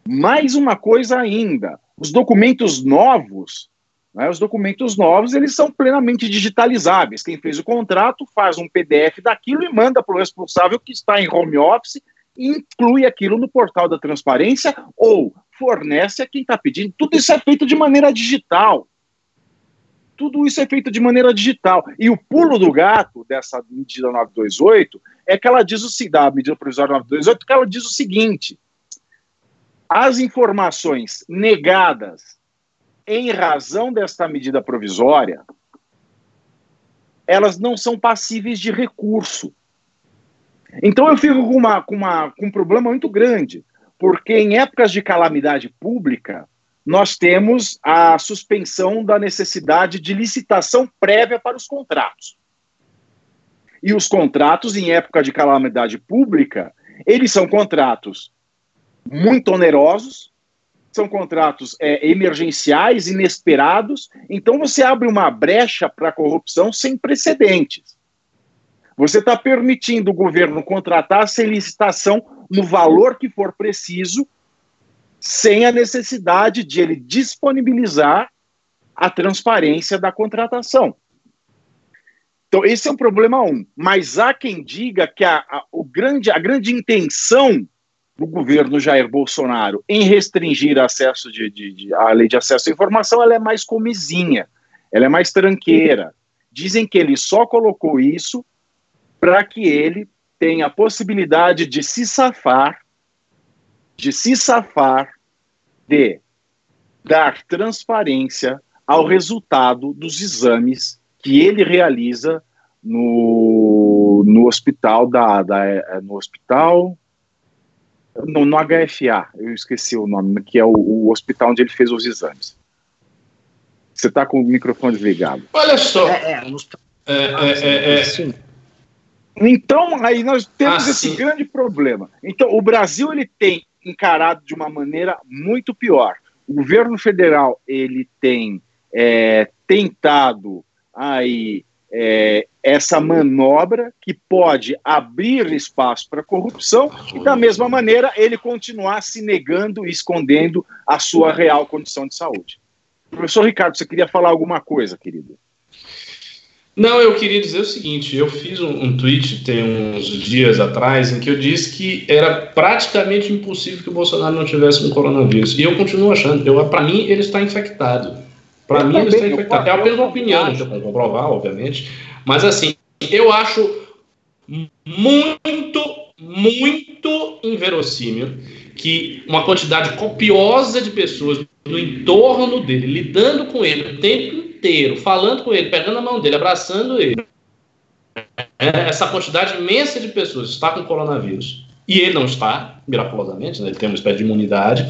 Mais uma coisa ainda, os documentos novos né? Os documentos novos eles são plenamente digitalizáveis. Quem fez o contrato faz um PDF daquilo e manda para o responsável que está em home office e inclui aquilo no portal da transparência ou fornece a quem está pedindo. Tudo isso é feito de maneira digital. Tudo isso é feito de maneira digital. E o pulo do gato dessa medida 928 é que ela diz o da medida provisória 928, que ela diz o seguinte: as informações negadas em razão desta medida provisória, elas não são passíveis de recurso. Então eu fico com, uma, com, uma, com um problema muito grande, porque em épocas de calamidade pública, nós temos a suspensão da necessidade de licitação prévia para os contratos. E os contratos, em época de calamidade pública, eles são contratos muito onerosos, são contratos é, emergenciais, inesperados, então você abre uma brecha para a corrupção sem precedentes. Você está permitindo o governo contratar sem licitação no valor que for preciso, sem a necessidade de ele disponibilizar a transparência da contratação. Então, esse é um problema um. Mas há quem diga que a, a, o grande, a grande intenção do governo Jair Bolsonaro em restringir acesso de, de, de, a lei de acesso à informação, ela é mais comizinha, ela é mais tranqueira. Dizem que ele só colocou isso para que ele tenha a possibilidade de se safar, de se safar de dar transparência ao resultado dos exames que ele realiza no, no hospital da, da é, no hospital no, no, HFA, eu esqueci o nome, que é o, o, hospital onde ele fez os exames. Você está com o microfone desligado. Olha só. É, é, no... é, é, é, é. Então, aí nós temos ah, esse sim. grande problema. Então, o Brasil ele tem encarado de uma maneira muito pior. O governo federal ele tem é, tentado aí é, essa manobra que pode abrir espaço para corrupção e, da mesma maneira, ele continuar se negando e escondendo a sua real condição de saúde. Professor Ricardo, você queria falar alguma coisa, querido? Não, eu queria dizer o seguinte: eu fiz um, um, tweet tem uns dias atrás em que eu disse que era praticamente impossível que o Bolsonaro não tivesse um coronavírus. E eu continuo achando. Para mim, ele está infectado. Para mim, ele está infectado. É apenas uma opinião, não tem comprovar, obviamente. Mas, assim, eu acho muito, muito inverossímil que uma quantidade copiosa de pessoas no entorno dele, lidando com ele o tempo inteiro, falando com ele, pegando a mão dele, abraçando ele, essa quantidade imensa de pessoas está com coronavírus. E ele não está, miraculosamente, né, ele tem uma espécie de imunidade.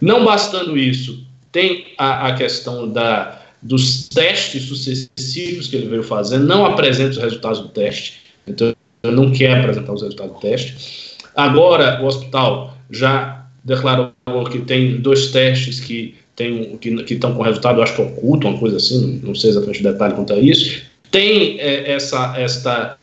Não bastando isso, tem a, a questão da, dos testes sucessivos que ele veio fazendo, não apresenta os resultados do teste, então ele não quer apresentar os resultados do teste. Agora, o hospital já declarou que tem dois testes que tem, que estão com resultado, acho que oculto, uma coisa assim, não sei exatamente o detalhe quanto a isso. Tem é, essa esta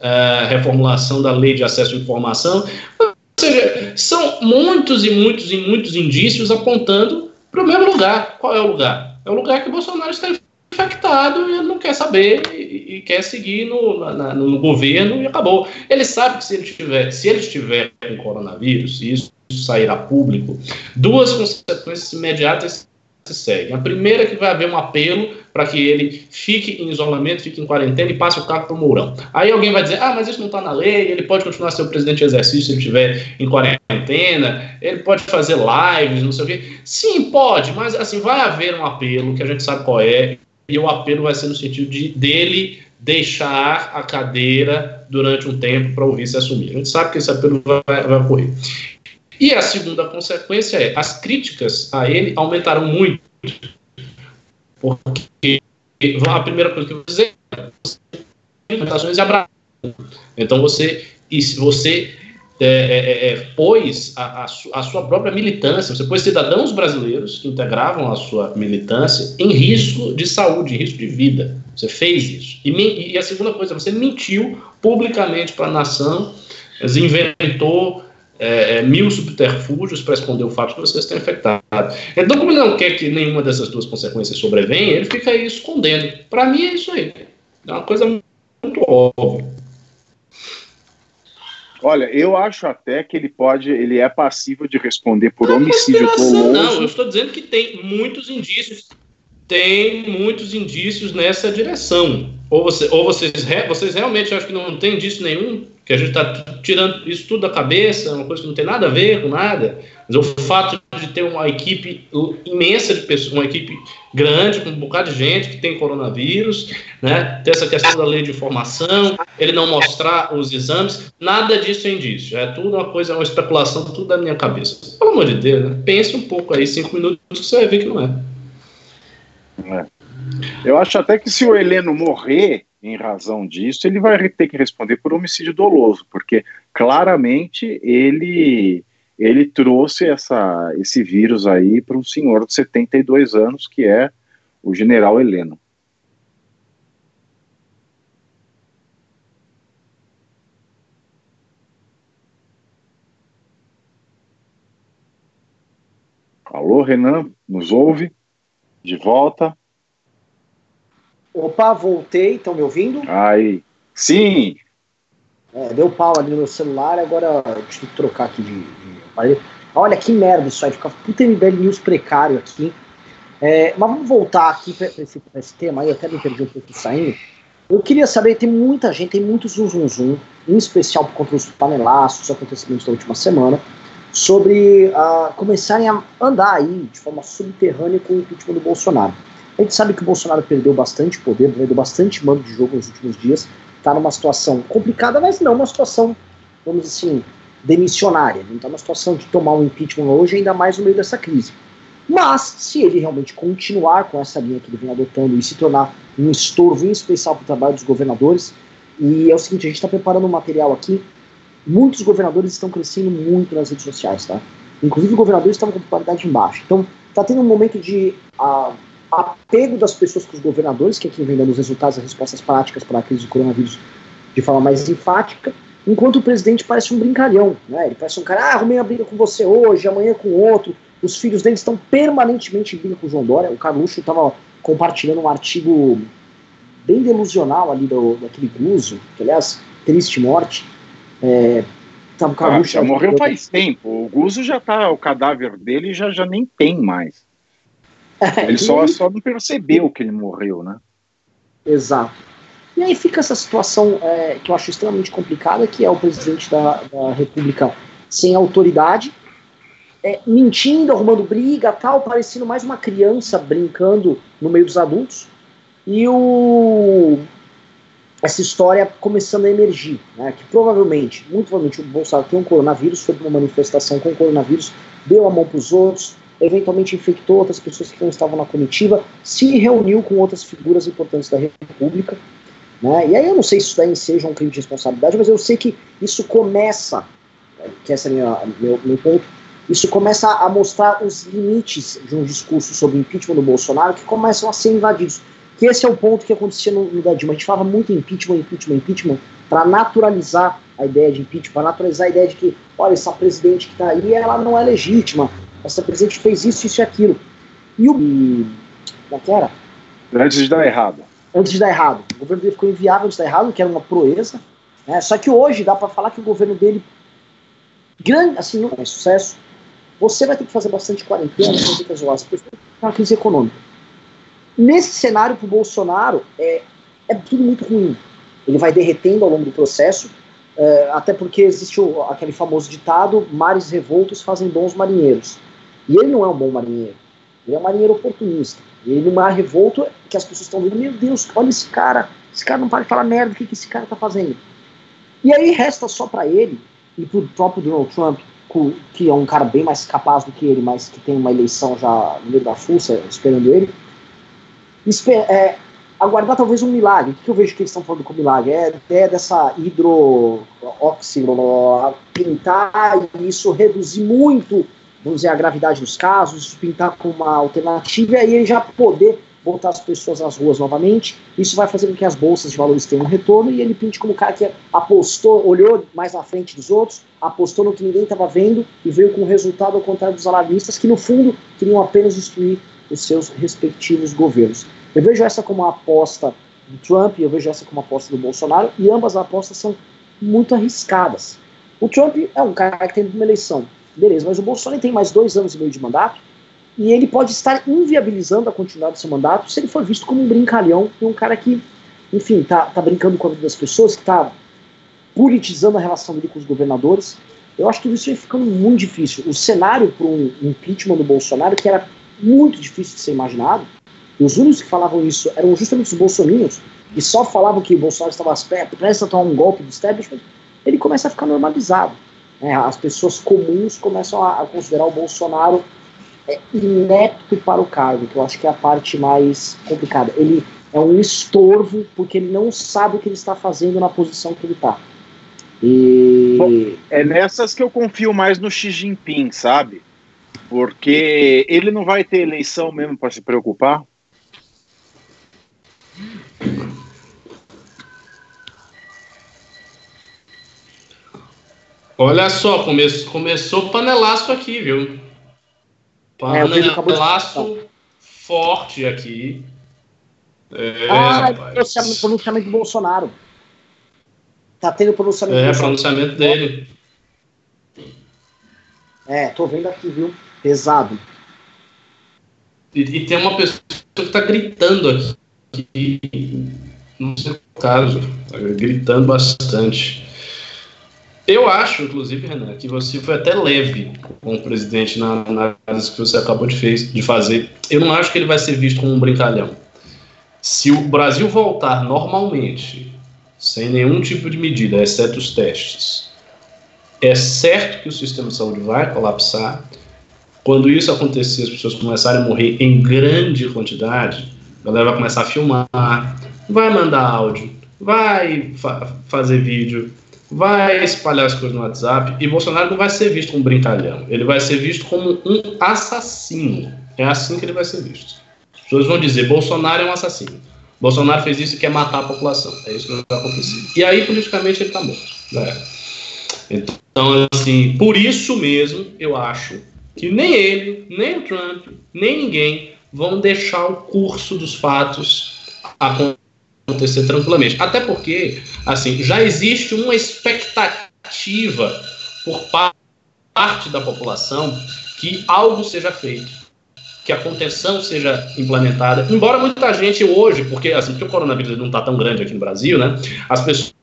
é, reformulação da lei de acesso à informação. Ou seja, são muitos e muitos e muitos indícios apontando para o mesmo lugar. Qual é o lugar? É o lugar que Bolsonaro está infectado e não quer saber e, e quer seguir no, na, no governo e acabou. Ele sabe que se ele tiver, se ele estiver com coronavírus, isso sair a público, duas consequências imediatas se seguem. A primeira é que vai haver um apelo para que ele fique em isolamento, fique em quarentena e passe o carro para o Mourão. Aí alguém vai dizer, ah, mas isso não está na lei, ele pode continuar a ser o presidente de exercício se ele estiver em quarentena, ele pode fazer lives, não sei o quê. Sim, pode, mas assim, vai haver um apelo, que a gente sabe qual é, e o apelo vai ser no sentido de dele deixar a cadeira durante um tempo para o vice assumir. A gente sabe que esse apelo vai, vai ocorrer. E a segunda consequência é as críticas a ele aumentarão muito. Porque a primeira coisa que eu vou dizer é de abraço. Então você, você é, é, é, é, pôs a, a, a, sua própria militância, você pôs cidadãos brasileiros que integravam a sua militância em risco de saúde, em risco de vida. Você fez isso. E, e a segunda coisa, você mentiu publicamente para a nação, inventou é, é, mil subterfúgios para esconder o fato de você está infectado. Então, como ele não quer que nenhuma dessas duas consequências sobrevenha, ele fica aí escondendo. Para mim é isso aí. É uma coisa muito óbvia. Olha, eu acho até que ele pode, ele é passivo de responder por não, homicídio doloso. Não, eu estou dizendo que tem muitos indícios, tem muitos indícios nessa direção. Ou, você, ou vocês, vocês realmente acham que não tem indício nenhum? Que a gente está tirando isso tudo da cabeça, uma coisa que não tem nada a ver com nada, mas o fato de ter uma equipe imensa de pessoas, uma equipe grande, com um bocado de gente que tem coronavírus, né, ter essa questão da lei de informação, ele não mostrar os exames, nada disso é indício, é tudo uma coisa, uma especulação, tudo da minha cabeça. Pelo amor de Deus, né? pense um pouco aí, cinco minutos, você vai ver que não é. é. Eu acho até que se o Heleno morrer, em razão disso, ele vai ter que responder por homicídio doloso, porque claramente ele ele trouxe essa, esse vírus aí para um senhor de 72 anos, que é o general Heleno. Alô, Renan, nos ouve? De volta? Opa, voltei, estão me ouvindo? Aí, sim! É, deu pau ali no meu celular, agora deixa eu trocar aqui de, de Olha que merda isso aí, fica puta MBL News precário aqui. É, mas vamos voltar aqui para esse, esse, tema aí, eu até me perdi um pouco saindo. Eu queria saber, tem muita gente, tem muito zum zum zum, em especial por conta dos panelaços, dos acontecimentos da última semana, sobre uh, começarem a andar aí de forma subterrânea com o impeachment do Bolsonaro. A gente sabe que o Bolsonaro perdeu bastante poder, perdeu bastante mando de jogo nos últimos dias, está numa situação complicada, mas não uma situação, vamos dizer assim, demissionária. Não está numa situação de tomar um impeachment hoje, ainda mais no meio dessa crise. Mas, se ele realmente continuar com essa linha que ele vem adotando e se tornar um estorvo em especial para o trabalho dos governadores, e é o seguinte, a gente está preparando um material aqui, muitos governadores estão crescendo muito nas redes sociais, tá? Inclusive governadores estavam com popularidade baixa. Então, está tendo um momento de uh, apego das pessoas com os governadores, que é quem vem dando os resultados e respostas práticas para a crise do coronavírus de forma mais enfática, enquanto o presidente parece um brincalhão, né? Ele parece um cara, ah, arrumei a briga com você hoje, amanhã com outro. Os filhos dele estão permanentemente em briga com o João Dória. O Carluxo estava compartilhando um artigo bem delusional ali do, daquele Guzo, que aliás, triste morte. É, tava o Carluxo, ah, já morreu faz tempo. O Guzo já tá, o cadáver dele já, já nem tem mais. Ele só, só não percebeu que ele morreu, né? Exato. E aí fica essa situação é, que eu acho extremamente complicada, que é o presidente da, da República sem autoridade, é, mentindo, arrumando briga, tal, parecendo mais uma criança brincando no meio dos adultos. E o essa história começando a emergir, né, que provavelmente, muito provavelmente o Bolsonaro tem um coronavírus, foi para uma manifestação com coronavírus, deu a mão para os outros, eventualmente infectou outras pessoas que não estavam na comitiva, se reuniu com outras figuras importantes da República, né, e aí eu não sei se isso daí seja um crime de responsabilidade, mas eu sei que isso começa, que esse é minha, meu, meu ponto, isso começa a mostrar os limites de um discurso sobre impeachment do Bolsonaro que começam a ser invadidos. Que esse é o ponto que acontecia no, no Dilma. A gente falava muito impeachment, impeachment, impeachment, para naturalizar a ideia de impeachment, para naturalizar a ideia de que, olha, essa presidente que está aí, ela não é legítima, essa presidente fez isso, isso e aquilo. E o. Como é que era? Antes de dar errado. Antes de dar errado. O governo dele ficou inviável antes de dar errado, que era uma proeza. Né? Só que hoje dá para falar que o governo dele, grande, assim, não é sucesso. Você vai ter que fazer bastante quarentena, vai ter que isolar as pessoas, uma crise econômica. Nesse cenário, para o Bolsonaro, é, é tudo muito ruim. Ele vai derretendo ao longo do processo, é, até porque existe o, aquele famoso ditado: mares revoltos fazem bons marinheiros. E ele não é um bom marinheiro. Ele é um marinheiro oportunista. Ele, mar revolto, que as pessoas estão vendo: meu Deus, olha esse cara, esse cara não para de falar merda, o que, que esse cara está fazendo? E aí resta só para ele e para o próprio Donald Trump, que é um cara bem mais capaz do que ele, mas que tem uma eleição já no meio da fuça esperando ele é, aguardar talvez um milagre. O que eu vejo que eles estão falando com milagre? É até dessa hidroóxido pintar isso reduzir muito, vamos dizer, a gravidade dos casos, pintar com uma alternativa e aí ele já poder botar as pessoas nas ruas novamente. Isso vai fazer com que as bolsas de valores tenham um retorno e ele pinte como o cara que apostou, olhou mais na frente dos outros, apostou no que ninguém estava vendo e veio com um resultado ao contrário dos alarmistas que, no fundo, queriam apenas destruir os seus respectivos governos. Eu vejo essa como uma aposta do Trump e eu vejo essa como uma aposta do Bolsonaro, e ambas as apostas são muito arriscadas. O Trump é um cara que tem uma eleição, beleza, mas o Bolsonaro tem mais dois anos e meio de mandato, e ele pode estar inviabilizando a continuidade do seu mandato se ele for visto como um brincalhão e um cara que, enfim, tá, tá brincando com a vida das pessoas, que tá politizando a relação dele com os governadores. Eu acho que isso ia ficando muito difícil. O cenário para um impeachment do Bolsonaro, que era muito difícil de ser imaginado. E os únicos que falavam isso eram justamente os bolsominions, e só falavam que o Bolsonaro estava prestes a tomar um golpe do establishment. Ele começa a ficar normalizado. Né? As pessoas comuns começam a, a considerar o Bolsonaro é, inepto para o cargo, que eu acho que é a parte mais complicada. Ele é um estorvo porque ele não sabe o que ele está fazendo na posição que ele está. E... É nessas que eu confio mais no Xi Jinping, sabe? Porque ele não vai ter eleição mesmo para se preocupar. Olha só, come começou panelaço aqui, viu? Panelaço é, forte aqui. É, ah, pronunciamento, pronunciamento do Bolsonaro. Tá tendo pronunciamento É, pronunciamento dele. É, tô vendo aqui, viu? pesado. E, e tem uma pessoa que está gritando aqui, no seu caso, tá gritando bastante. Eu acho, inclusive, Renan, que você foi até leve com o presidente na análise que você acabou de, fez, de fazer. Eu não acho que ele vai ser visto como um brincalhão. Se o Brasil voltar normalmente, sem nenhum tipo de medida, exceto os testes, é certo que o sistema de saúde vai colapsar quando isso acontecer, as pessoas começarem a morrer em grande quantidade, a galera vai começar a filmar, vai mandar áudio, vai fa fazer vídeo, vai espalhar as coisas no WhatsApp, e Bolsonaro não vai ser visto como brincalhão, ele vai ser visto como um assassino. É assim que ele vai ser visto. As pessoas vão dizer: Bolsonaro é um assassino. Bolsonaro fez isso e quer matar a população. É isso que vai acontecer. E aí, politicamente, ele está morto. Né? Então, assim, por isso mesmo, eu acho que nem ele, nem o Trump, nem ninguém vão deixar o curso dos fatos acontecer tranquilamente. Até porque, assim, já existe uma expectativa por parte da população que algo seja feito, que a contenção seja implementada. Embora muita gente hoje, porque assim, porque o coronavírus não está tão grande aqui no Brasil, né? As pessoas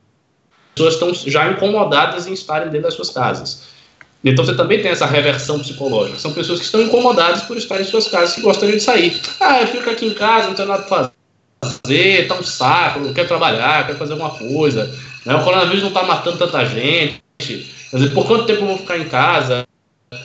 estão já incomodadas em estarem dentro das suas casas. Então você também tem essa reversão psicológica. São pessoas que estão incomodadas por estar em suas casas, que gostariam de sair. Ah, eu fico aqui em casa, não tenho nada para fazer, tá um saco, não quero trabalhar, quero fazer alguma coisa. Né? O coronavírus não está matando tanta gente. Quer dizer, por quanto tempo eu vou ficar em casa?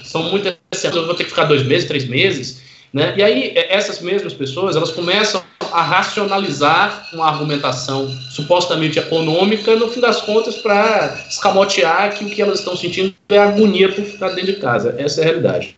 São muitas eu vou ter que ficar dois meses, três meses. Né? E aí, essas mesmas pessoas, elas começam a racionalizar uma argumentação supostamente econômica, no fim das contas, para escamotear que o que elas estão sentindo é agonia por ficar dentro de casa. Essa é a realidade.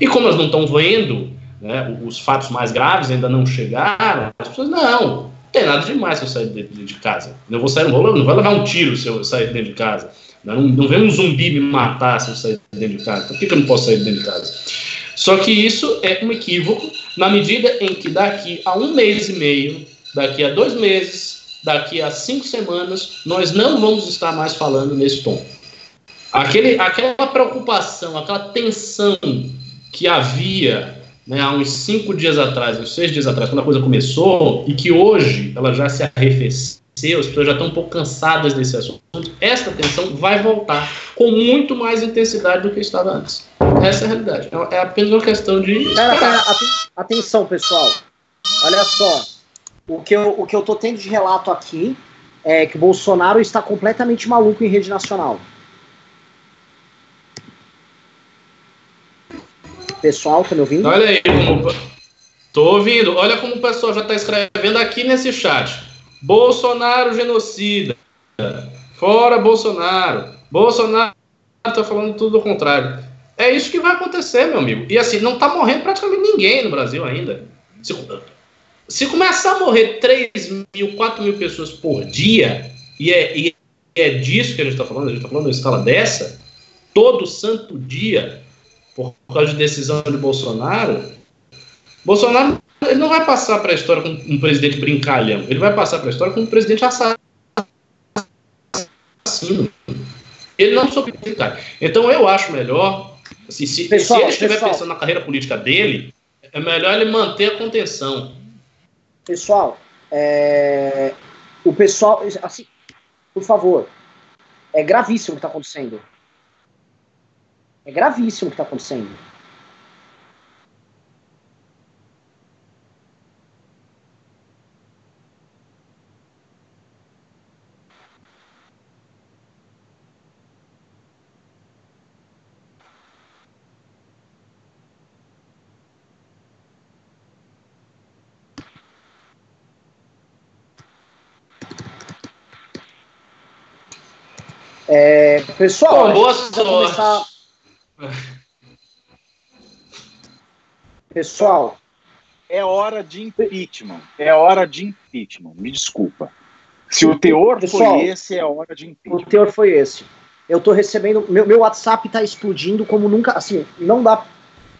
E como elas não estão vendo, né, os fatos mais graves ainda não chegaram, as pessoas, não, não tem nada demais se eu sair de, de, de casa. Não vou sair, não, vou, não vai levar um tiro se eu sair dentro de casa. Não, não vem um zumbi me matar se eu sair dentro de casa. Por que, que eu não posso sair dentro de casa? Só que isso é um equívoco na medida em que daqui a um mês e meio, daqui a dois meses, daqui a cinco semanas, nós não vamos estar mais falando nesse tom. Aquele, aquela preocupação, aquela tensão que havia né, há uns cinco dias atrás, uns seis dias atrás, quando a coisa começou, e que hoje ela já se arrefeceu, as pessoas já estão um pouco cansadas desse assunto, esta tensão vai voltar com muito mais intensidade do que estava antes. Essa é a realidade. É, é apenas uma questão de. Pera, pera, atenção, pessoal. Olha só. O que, eu, o que eu tô tendo de relato aqui é que o Bolsonaro está completamente maluco em rede nacional. Pessoal, tá me ouvindo? Olha aí como. Tô ouvindo. Olha como o pessoal já está escrevendo aqui nesse chat. Bolsonaro genocida. Fora Bolsonaro. Bolsonaro está falando tudo o contrário. É isso que vai acontecer, meu amigo. E assim, não está morrendo praticamente ninguém no Brasil ainda. Se, se, começar a morrer 3 mil, 4 mil pessoas por dia, e é, e é disso que a gente está falando, a gente está falando uma escala dessa, todo santo dia, por causa de decisão de Bolsonaro, Bolsonaro ele não vai passar para a história como um presidente brincalhão, ele vai passar para a história como um presidente assassino. Ele não soube brincar. Então eu acho melhor Assim, se, pessoal, se ele estiver pessoal, pensando na carreira política dele, é melhor ele manter a contenção. Pessoal, é, o pessoal, assim, por favor, é gravíssimo o que está acontecendo. É gravíssimo o que está acontecendo. É, pessoal, boa começar... Pessoal, é hora de impeachment. É hora de impeachment. Me desculpa. Se o teor Pessoal, foi esse, é hora de impeachment. O teor foi esse. Eu tô recebendo. Meu, meu WhatsApp tá explodindo como nunca. Assim, não dá.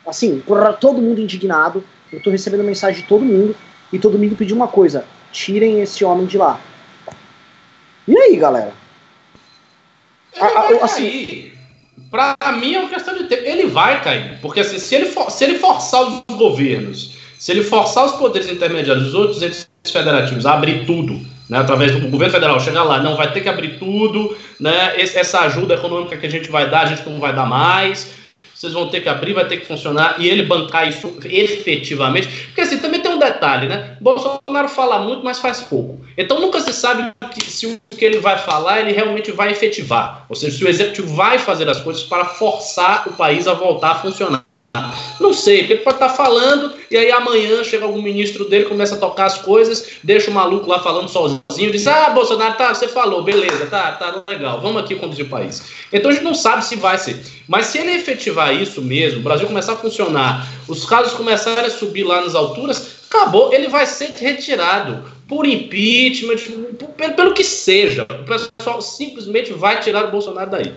Assim, por todo mundo indignado. Eu tô recebendo mensagem de todo mundo. E todo mundo pediu uma coisa: tirem esse homem de lá. E aí, galera? Ele vai assim, Para mim é uma questão de tempo. Ele vai cair. Porque assim, se ele, for, se ele forçar os governos, se ele forçar os poderes intermediários dos outros entes federativos a abrir tudo, né, através do governo federal, chegar lá, não vai ter que abrir tudo, né, essa ajuda econômica que a gente vai dar, a gente não vai dar mais vocês vão ter que abrir, vai ter que funcionar, e ele bancar isso efetivamente. Porque assim, também tem um detalhe, né? Bolsonaro fala muito, mas faz pouco. Então nunca se sabe que, se o que ele vai falar, ele realmente vai efetivar. Ou seja, se o executivo vai fazer as coisas para forçar o país a voltar a funcionar. Não sei, ele pode estar falando e aí amanhã chega algum ministro dele, começa a tocar as coisas, deixa o maluco lá falando sozinho, diz: Ah, Bolsonaro, tá, você falou, beleza, tá, tá legal, vamos aqui conduzir o país. Então a gente não sabe se vai ser. Mas se ele efetivar isso mesmo, o Brasil começar a funcionar, os casos começarem a subir lá nas alturas, acabou, ele vai ser retirado por impeachment, pelo que seja. O pessoal simplesmente vai tirar o Bolsonaro daí.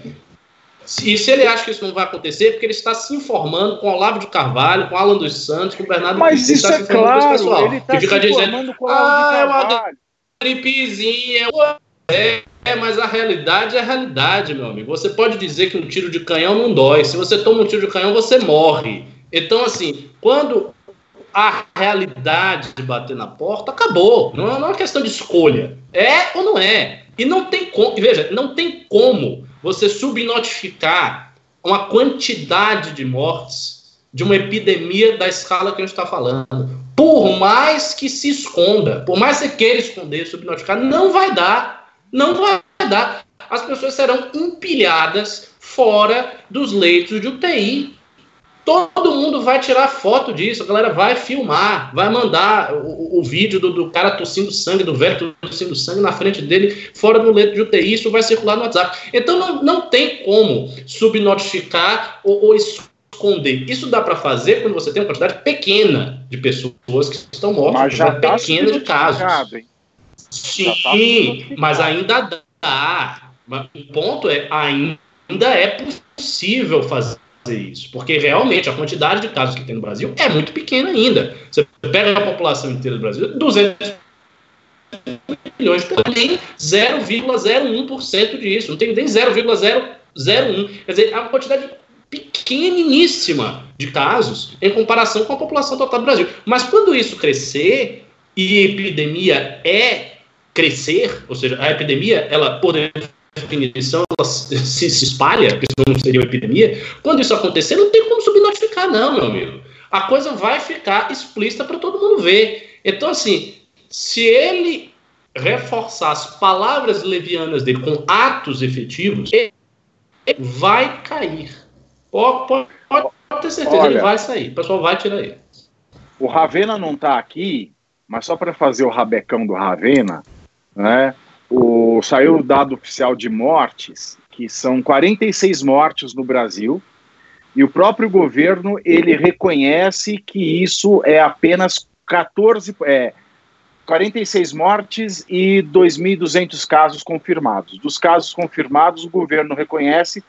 E se ele acha que isso não vai acontecer, é porque ele está se informando com o Olavo de Carvalho, com o Alan dos Santos, com o Bernardo Mas isso é claro, pessoal, ele está se dizendo, com o Olavo ah, de Carvalho. é uma gripezinha, é, é, mas a realidade é a realidade, meu amigo. Você pode dizer que um tiro de canhão não dói. Se você toma um tiro de canhão, você morre. Então, assim, quando a realidade de bater na porta, acabou. Não, não é uma questão de escolha. É ou não é? E não tem como, veja, não tem como você subnotificar uma quantidade de mortes de uma epidemia da escala que a gente está falando. por mais que se esconda, por mais que você queira esconder, subnotificar, não vai dar. Não vai dar. As pessoas serão empilhadas fora dos leitos de UTI. Todo mundo vai tirar foto disso, a galera vai filmar, vai mandar o, o vídeo do, do, cara tossindo sangue, do velho tossindo sangue na frente dele, fora do leito de UTI, isso vai circular no WhatsApp. Então não, não tem como subnotificar ou, ou esconder. Isso dá para fazer quando você tem uma quantidade pequena de pessoas que estão mortas, mas já tá pequena de casos. Hein? Sim, tá mas ainda dá. O ponto é, ainda é possível fazer isso, porque realmente a quantidade de casos que tem no Brasil é muito pequena ainda. Você pega a população inteira do Brasil, 200 milhões, tem 0,01% disso, não tem nem 0,001. Quer dizer, uma quantidade pequeniníssima de casos em comparação com a população total do Brasil. Mas quando isso crescer e epidemia é crescer, ou seja, a epidemia, ela por definição, se, se espalha, porque senão não seria uma epidemia. Quando isso acontecer, não tem como subnotificar, não, meu amigo. A coisa vai ficar explícita para todo mundo ver. Então, assim, se ele reforçar as palavras levianas dele com atos efetivos, ele vai cair. Pode, pode, pode ter certeza, Olha, ele vai sair. O pessoal vai tirar ele. O Ravena não está aqui, mas só para fazer o rabecão do Ravena, né? O, saiu o dado oficial de mortes, que são 46 mortes no Brasil, e o próprio governo ele reconhece que isso é apenas 14, é, 46 mortes e 2.200 casos confirmados. Dos casos confirmados, o governo reconhece,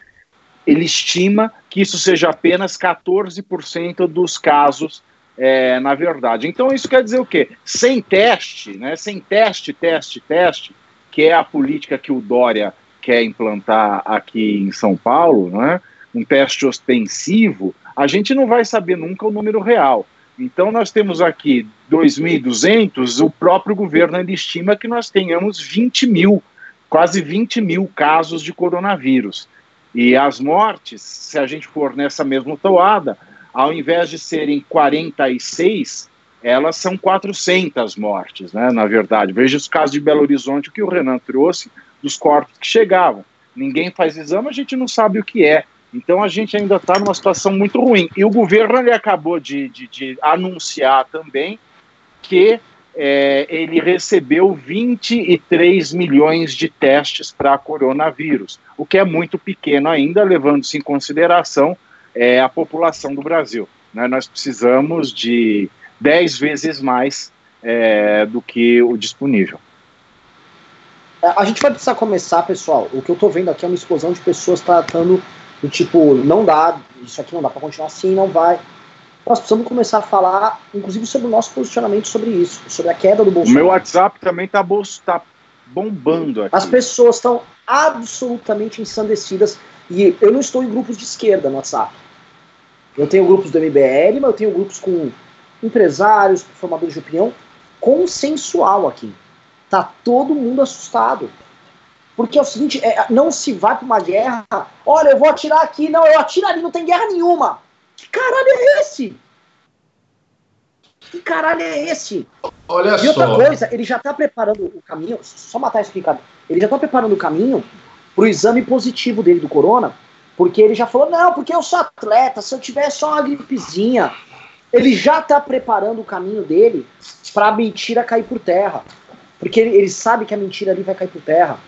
ele estima que isso seja apenas 14% dos casos é, na verdade. Então isso quer dizer o quê? Sem teste, né? Sem teste, teste, teste, que é a política que o Dória quer implantar aqui em São Paulo, né? um teste ostensivo, a gente não vai saber nunca o número real. Então, nós temos aqui 2.200, o próprio governo estima que nós tenhamos 20 mil, quase 20 mil casos de coronavírus. E as mortes, se a gente for nessa mesma toada, ao invés de serem 46, elas são 400 mortes, né, na verdade. Veja os casos de Belo Horizonte, o que o Renan trouxe dos corpos que chegavam. Ninguém faz exame, a gente não sabe o que é. Então a gente ainda está numa situação muito ruim. E o governo ele acabou de, de, de anunciar também que é, ele recebeu 23 milhões de testes para coronavírus, o que é muito pequeno ainda, levando-se em consideração é, a população do Brasil. Né? Nós precisamos de dez vezes mais é, do que o disponível. É, a gente vai precisar começar, pessoal. O que eu estou vendo aqui é uma explosão de pessoas tratando do tipo, não dá, isso aqui não dá para continuar assim, não vai. Nós precisamos começar a falar, inclusive, sobre o nosso posicionamento sobre isso, sobre a queda do Bolsonaro. O meu WhatsApp também está tá bombando aqui. As pessoas estão absolutamente ensandecidas e eu não estou em grupos de esquerda no WhatsApp. Eu tenho grupos do MBL, mas eu tenho grupos com empresários, formadores de opinião, consensual aqui. Tá todo mundo assustado. Porque é o seguinte, é, não se vai para uma guerra, olha, eu vou atirar aqui, não, eu atiro ali, não tem guerra nenhuma. Que caralho é esse? Que caralho é esse? Olha e outra coisa, ele já tá preparando o caminho, só matar isso, Ricardo, ele já tá preparando o caminho pro exame positivo dele do corona, porque ele já falou, não, porque eu sou atleta, se eu tiver só uma gripezinha, ele já está preparando o caminho dele para a mentira cair por terra. Porque ele, ele, sabe que a mentira ali vai cair por terra.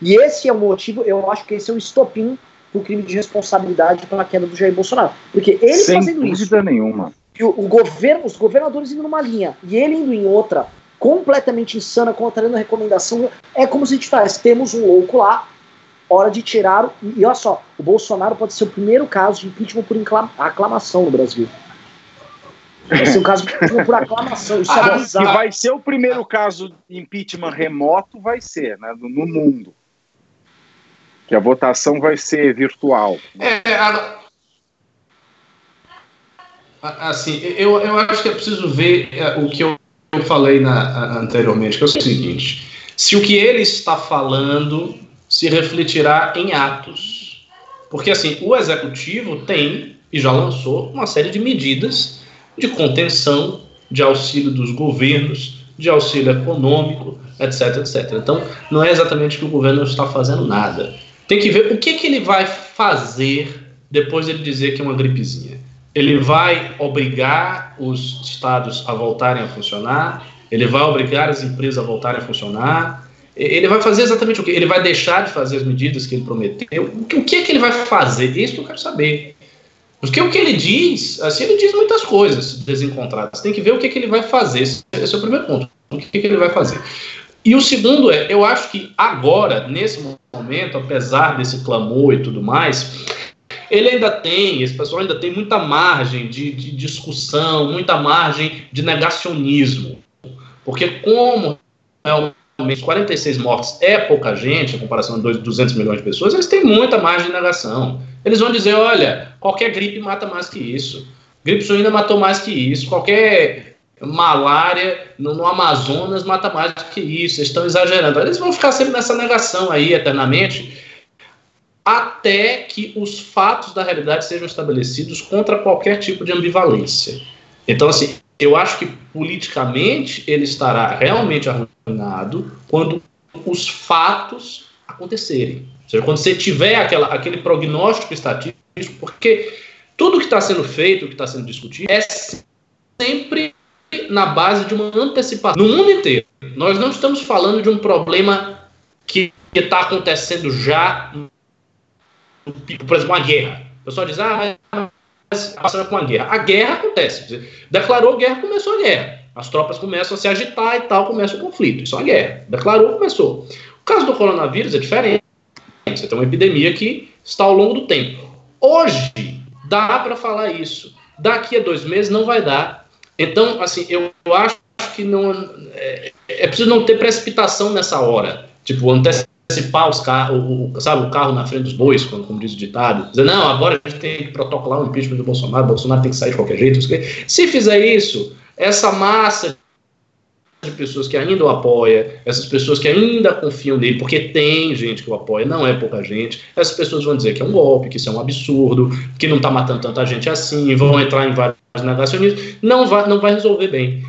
E esse é o motivo, eu acho que esse é o estopim do crime de responsabilidade pela queda do Jair Bolsonaro. Porque ele Sem fazendo dúvida isso. nenhuma. E o, o, governo, os governadores indo numa linha e ele indo em outra, completamente insana, contrariando a recomendação, é como se a gente faz, temos um louco lá, hora de tirar. E, e olha só, o Bolsonaro pode ser o primeiro caso de impeachment por aclamação no Brasil. Vai ser um caso por aclamação. Isso é ah, é bizarro. E vai ser o primeiro caso de impeachment remoto, vai ser, né, no, no mundo. Que a votação vai ser virtual. É, a, assim, eu, eu acho que é preciso ver é, o que eu, eu falei na, anteriormente, que é o seguinte: se o que ele está falando se refletirá em atos. Porque assim, o executivo tem e já lançou uma série de medidas de contenção de auxílio dos governos, de auxílio econômico, etc, etc. Então, não é exatamente que o governo não está fazendo nada. Tem que ver o que, que ele vai fazer depois dele dizer que é uma gripezinha. Ele vai obrigar os estados a voltarem a funcionar, ele vai obrigar as empresas a voltarem a funcionar, ele vai fazer exatamente o que? Ele vai deixar de fazer as medidas que ele prometeu? O que é que ele vai fazer? Isso que eu quero saber. Porque o que ele diz, assim, ele diz muitas coisas desencontradas. Tem que ver o que, que ele vai fazer. Esse é o primeiro ponto. O que, que ele vai fazer. E o segundo é, eu acho que agora, nesse momento, apesar desse clamor e tudo mais, ele ainda tem, esse pessoal ainda tem muita margem de, de discussão, muita margem de negacionismo. Porque como realmente 46 mortes é pouca gente, em comparação a 200 milhões de pessoas, eles têm muita margem de negação. Eles vão dizer, olha, qualquer gripe mata mais que isso. Gripe suína matou mais que isso. Qualquer malária no, no, Amazonas mata mais que isso, eles estão exagerando. Eles vão ficar sempre nessa negação aí eternamente, até que os fatos da realidade sejam estabelecidos contra qualquer tipo de ambivalência. Então, assim, eu acho que politicamente ele estará realmente arruinado quando os fatos acontecerem. Ou seja, quando você tiver aquela, aquele prognóstico estatístico, porque tudo que está sendo feito, que está sendo discutido, é sempre na base de uma antecipação. No mundo inteiro, nós não estamos falando de um problema que está acontecendo já, por exemplo, uma guerra. O pessoal diz, ah, mas passando com uma guerra. A guerra acontece. Declarou guerra, começou a guerra. As tropas começam a se agitar e tal, começa o conflito. Isso é uma guerra. Declarou, começou. O caso do coronavírus é diferente. Você tem uma epidemia que está ao longo do tempo. Hoje, dá para falar isso. Daqui a dois meses não vai dar. Então, assim, eu, acho que não é, é, preciso não ter precipitação nessa hora. Tipo, antecipar os carros, o, sabe, o carro na frente dos bois, como, como diz o ditado. Dizer, não, agora a gente tem que protocolar o impeachment do Bolsonaro, Bolsonaro tem que sair de qualquer jeito. Se fizer isso, essa massa de pessoas que ainda o apoia, essas pessoas que ainda confiam nele, porque tem gente que o apoia, não é pouca gente, essas pessoas vão dizer que é um golpe, que isso é um absurdo, que não está matando tanta gente assim, vão entrar em vários negacionismos, não vai, não vai resolver bem.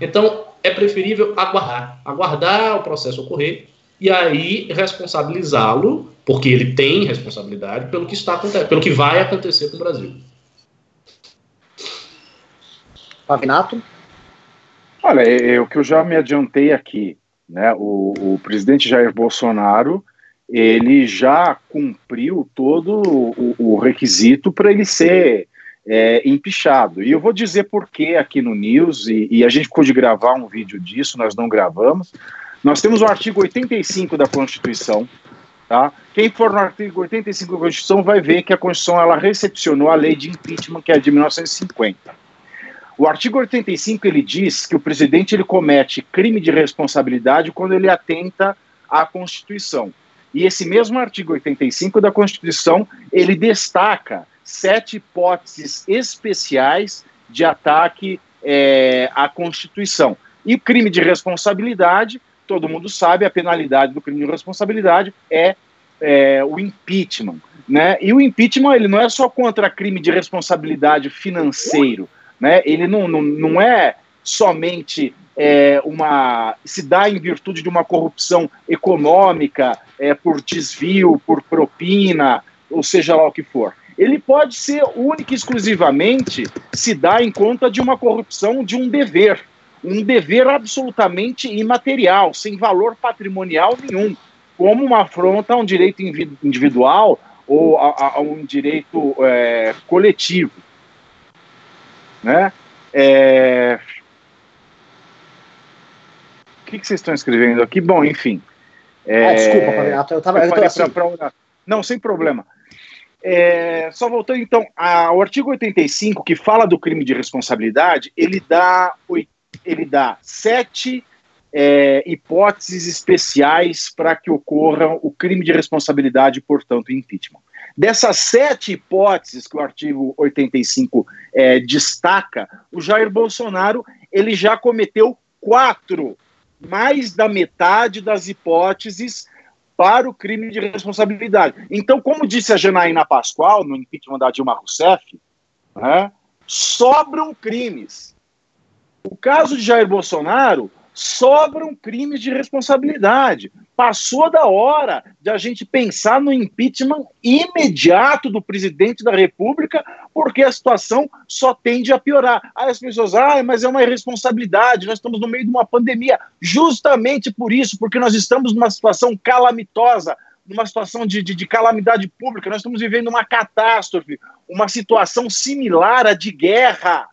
Então, é preferível aguardar, aguardar o processo ocorrer e aí responsabilizá-lo, porque ele tem responsabilidade pelo que está acontecendo, pelo que vai acontecer com o Brasil. Pavinato? Olha, é, é, o que eu já me adiantei aqui, né? O, o, presidente Jair Bolsonaro ele já cumpriu todo o, o requisito para ele ser é, empichado. E eu vou dizer por que aqui no News, e, e, a gente ficou de gravar um vídeo disso, nós não gravamos. Nós temos o artigo 85 da Constituição. Tá? Quem for no artigo 85 da Constituição vai ver que a Constituição ela recepcionou a lei de impeachment, que é de 1950. O artigo 85 ele diz que o presidente ele comete crime de responsabilidade quando ele atenta à Constituição. E esse mesmo artigo 85 da Constituição, ele destaca sete hipóteses especiais de ataque é, à Constituição. E crime de responsabilidade, todo mundo sabe, a penalidade do crime de responsabilidade é, é o impeachment. Né? E o impeachment ele não é só contra crime de responsabilidade financeiro, né? Ele não, não, não é somente é, uma se dá em virtude de uma corrupção econômica, é, por desvio, por propina, ou seja lá o que for. Ele pode ser única e exclusivamente se dá em conta de uma corrupção de um dever, um dever absolutamente imaterial, sem valor patrimonial nenhum, como uma afronta a um direito individual ou a, a um direito é, coletivo. Né? É... O que, que vocês estão escrevendo aqui? Bom, enfim. É... Ah, desculpa, Pavinato, eu estava. Assim. Pra. Não, sem problema. É, só voltando então ao artigo 85, que fala do crime de responsabilidade, ele dá, ele dá sete é, hipóteses especiais para que ocorra o crime de responsabilidade, portanto, impeachment. Dessas sete hipóteses que o artigo 85 é, destaca, o Jair Bolsonaro ele já cometeu quatro, mais da metade das hipóteses para o crime de responsabilidade. Então, como disse a Janaína Pascoal no impeachment da Dilma Rousseff, né, sobram crimes. O caso de Jair Bolsonaro sobram crimes de responsabilidade. Passou da hora de a gente pensar no impeachment imediato do presidente da República, porque a situação só tende a piorar. Aí as pessoas, ah, mas é uma irresponsabilidade, nós estamos no meio de uma pandemia. Justamente por isso, porque nós estamos numa situação calamitosa, numa situação de, de, de calamidade pública, nós estamos vivendo uma catástrofe, uma situação similar à de guerra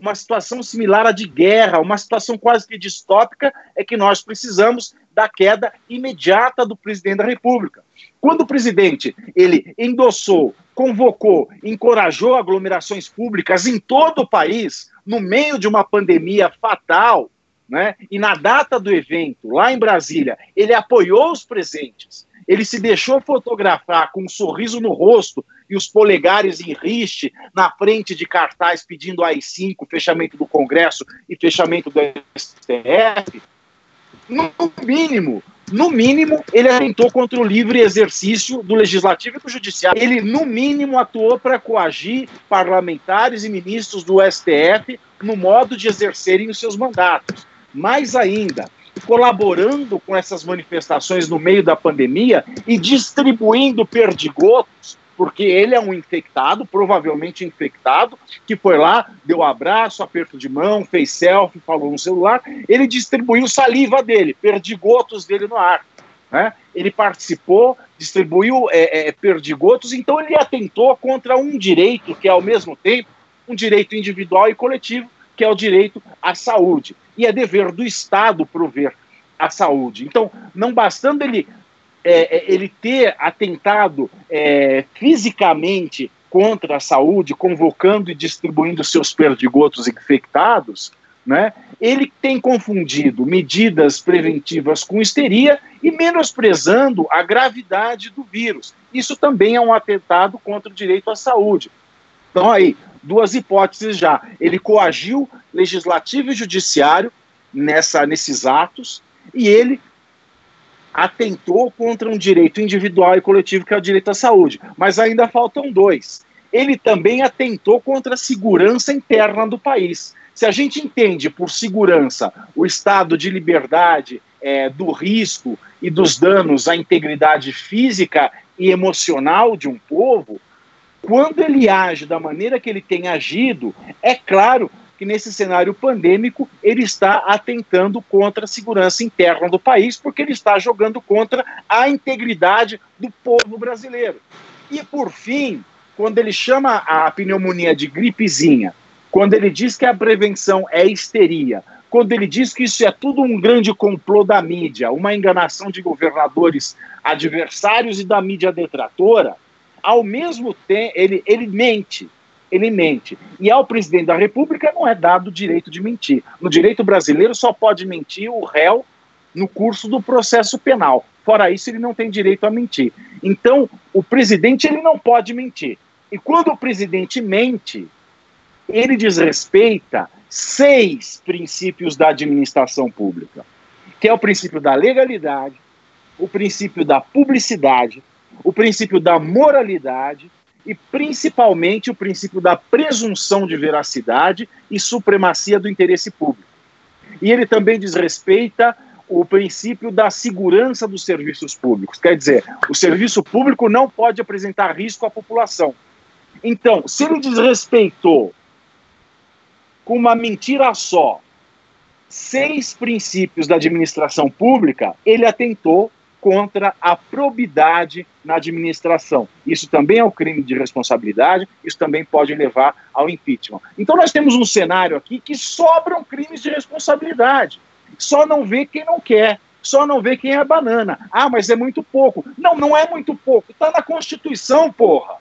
uma situação similar à de guerra, uma situação quase que distópica, é que nós precisamos da queda imediata do presidente da República. Quando o presidente ele endossou, convocou, encorajou aglomerações públicas em todo o país, no meio de uma pandemia fatal, né? E na data do evento, lá em Brasília, ele apoiou os presentes, ele se deixou fotografar com um sorriso no rosto e os polegares em riste na frente de cartaz pedindo AI-5, fechamento do Congresso e fechamento do STF. No mínimo, no mínimo, ele atentou contra o livre exercício do legislativo e do judiciário. Ele, no mínimo, atuou para coagir parlamentares e ministros do STF no modo de exercerem os seus mandatos. Mais ainda, colaborando com essas manifestações no meio da pandemia e distribuindo perdigotos, porque ele é um infectado, provavelmente infectado, que foi lá, deu abraço, aperto de mão, fez selfie, falou no celular, ele distribuiu saliva dele, perdigotos dele no ar. Né? Ele participou, distribuiu é, é, perdigotos, então ele atentou contra um direito que é ao mesmo tempo um direito individual e coletivo, que é o direito à saúde. E é dever do Estado prover a saúde. Então, não bastando ele, é, é, ele ter atentado é, fisicamente contra a saúde, convocando e distribuindo seus perdigotos infectados, né, ele tem confundido medidas preventivas com histeria e menosprezando a gravidade do vírus. Isso também é um atentado contra o direito à saúde. Então, aí, duas hipóteses já. Ele coagiu legislativo e judiciário nessa, nesses atos e ele atentou contra um direito individual e coletivo que é o direito à saúde. Mas ainda faltam dois. Ele também atentou contra a segurança interna do país. Se a gente entende por segurança o estado de liberdade, é, do risco e dos danos à integridade física e emocional de um povo, quando ele age da maneira que ele tem agido, é claro que nesse cenário pandêmico ele está atentando contra a segurança interna do país, porque ele está jogando contra a integridade do povo brasileiro. E por fim, quando ele chama a pneumonia de gripezinha, quando ele diz que a prevenção é histeria, quando ele diz que isso é tudo um grande complô da mídia, uma enganação de governadores adversários e da mídia detratora, ao mesmo tempo, ele, ele mente. Ele mente. E ao presidente da República não é dado o direito de mentir. No direito brasileiro só pode mentir o réu no curso do processo penal. Fora isso, ele não tem direito a mentir. Então, o presidente ele não pode mentir. E quando o presidente mente, ele desrespeita seis princípios da administração pública, que é o princípio da legalidade, o princípio da publicidade, o princípio da moralidade e principalmente o princípio da presunção de veracidade e supremacia do interesse público. E ele também desrespeita o princípio da segurança dos serviços públicos. Quer dizer, o serviço público não pode apresentar risco à população. Então, se ele desrespeitou com uma mentira só seis princípios da administração pública, ele atentou contra a probidade na administração. Isso também é um crime de responsabilidade, isso também pode levar ao impeachment. Então nós temos um cenário aqui que sobram crimes de responsabilidade. Só não vê quem não quer, só não vê quem é banana. Ah, mas é muito pouco. Não, não é muito pouco. Está na Constituição, porra.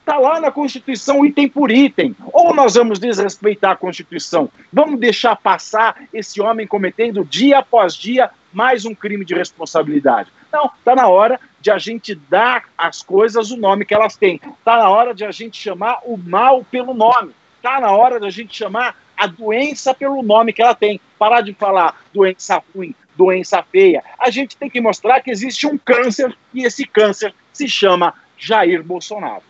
Está lá na Constituição, item por item. Ou nós vamos desrespeitar a Constituição, vamos deixar passar esse homem cometendo dia após dia mais um crime de responsabilidade. Não, está na hora de a gente dar às coisas o nome que elas têm. Está na hora de a gente chamar o mal pelo nome. Está na hora de a gente chamar a doença pelo nome que ela tem. Parar de falar doença ruim, doença feia. A gente tem que mostrar que existe um câncer e esse câncer se chama Jair Bolsonaro.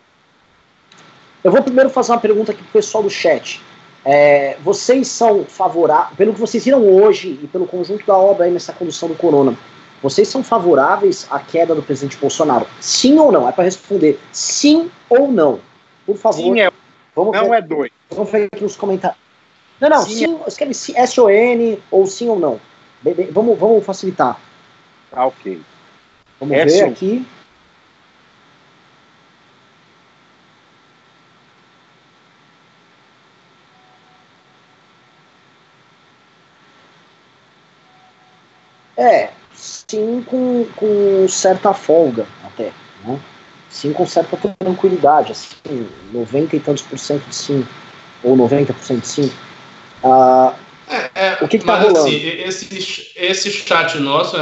Eu vou primeiro fazer uma pergunta aqui para o pessoal do chat. É, vocês são favoráveis, pelo que vocês viram hoje e pelo conjunto da obra aí nessa condução do corona, vocês são favoráveis à queda do presidente Bolsonaro? Sim ou não? É para responder sim ou não. Por favor. Sim, é. Vamos não ver, é dois. Vamos ver aqui nos comentários. Não, não, sim, sim é... escreve S-O-N ou sim ou não. Vamos, vamos facilitar. Ah, ok. Vamos ver aqui. É, sim com, com certa folga até, né? Sim com certa tranquilidade, assim, 90 e tantos por cento de sim, ou 90% de sim. Ah, é, é, o que está rolando? Assim, esse, esse chat nosso é,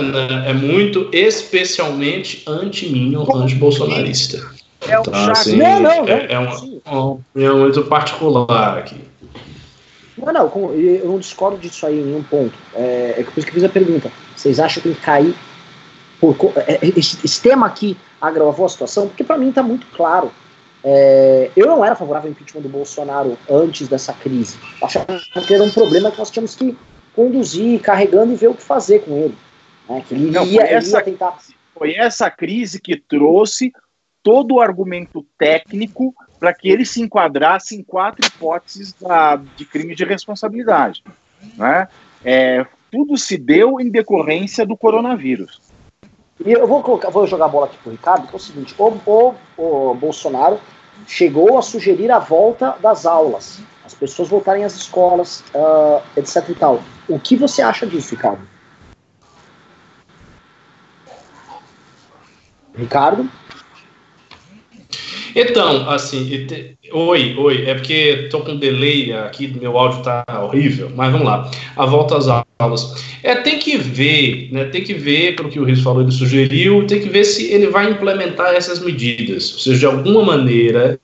é muito especialmente anti-minion, anti-bolsonarista. É um então, chat. Assim, não, não, é, é uma, muito particular aqui. Não, não, eu não discordo disso aí em um ponto. É, é por isso que eu fiz a pergunta. Vocês acham que tem que cair por, é, é, esse, tema aqui agravou a situação? Porque para mim está muito claro. É, eu não era favorável ao impeachment do Bolsonaro antes dessa crise. Achava que era um problema que nós tínhamos que conduzir, carregando e ver o que fazer com ele. Né? Que ele, não, ia, foi, essa, ia tentar... foi essa crise que trouxe todo o argumento técnico para que ele se enquadrasse em quatro hipóteses da, de crime de responsabilidade. Né? É, tudo se deu em decorrência do coronavírus. E eu vou, colocar, vou jogar a bola aqui para o Ricardo, que é o seguinte: o, o, o Bolsonaro chegou a sugerir a volta das aulas, as pessoas voltarem às escolas, uh, etc. e tal. O que você acha disso, Ricardo? Ricardo? Então, assim, oi, oi, é porque tô com delay aqui, meu áudio tá horrível, mas vamos lá. A volta às aulas. É, tem que ver, né? Tem que ver, pelo que o Rios falou, ele sugeriu, tem que ver se ele vai implementar essas medidas. Ou seja, de alguma maneira,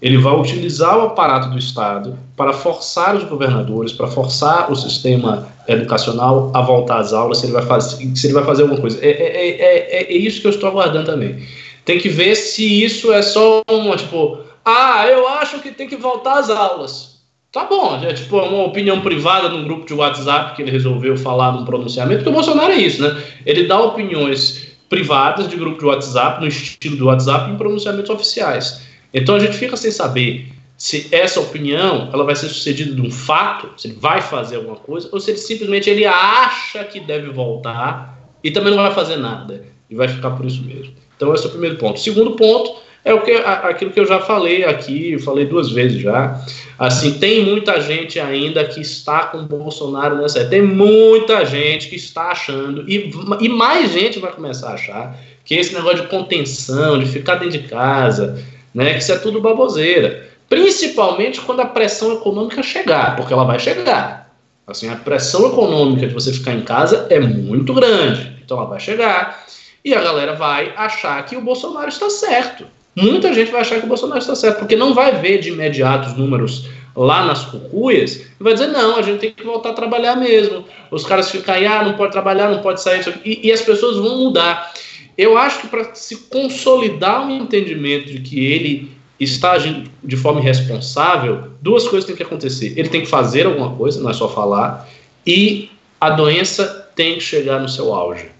ele vai utilizar o aparato do Estado para forçar os governadores, para forçar o sistema educacional a voltar às aulas, se ele vai fazer, se ele vai fazer alguma coisa. É, é, é, é isso que eu estou aguardando também. Tem que ver se isso é só uma, tipo, ah, eu acho que tem que voltar às aulas. Tá bom, é tipo uma opinião privada num grupo de WhatsApp que ele resolveu falar num pronunciamento, porque o Bolsonaro é isso, né? Ele dá opiniões privadas de grupo de WhatsApp, no estilo do WhatsApp, em pronunciamentos oficiais. Então a gente fica sem saber se essa opinião ela vai ser sucedida de um fato, se ele vai fazer alguma coisa, ou se ele simplesmente ele acha que deve voltar e também não vai fazer nada. E vai ficar por isso mesmo. Então, esse é o primeiro ponto. Segundo ponto é o que, aquilo que eu já falei aqui, falei duas vezes já. Assim, tem muita gente ainda que está com Bolsonaro nessa. Tem muita gente que está achando, e, e mais gente vai começar a achar, que esse negócio de contenção, de ficar dentro de casa, né, que isso é tudo baboseira. Principalmente quando a pressão econômica chegar, porque ela vai chegar. Assim, a pressão econômica de você ficar em casa é muito grande. Então ela vai chegar. E a galera vai achar que o Bolsonaro está certo. Muita gente vai achar que o Bolsonaro está certo, porque não vai ver de imediato os números lá nas cucuias e vai dizer: não, a gente tem que voltar a trabalhar mesmo. Os caras ficam aí, ah, não pode trabalhar, não pode sair. E, e as pessoas vão mudar. Eu acho que para se consolidar um entendimento de que ele está agindo de forma irresponsável, duas coisas têm que acontecer. Ele tem que fazer alguma coisa, não é só falar, e a doença tem que chegar no seu auge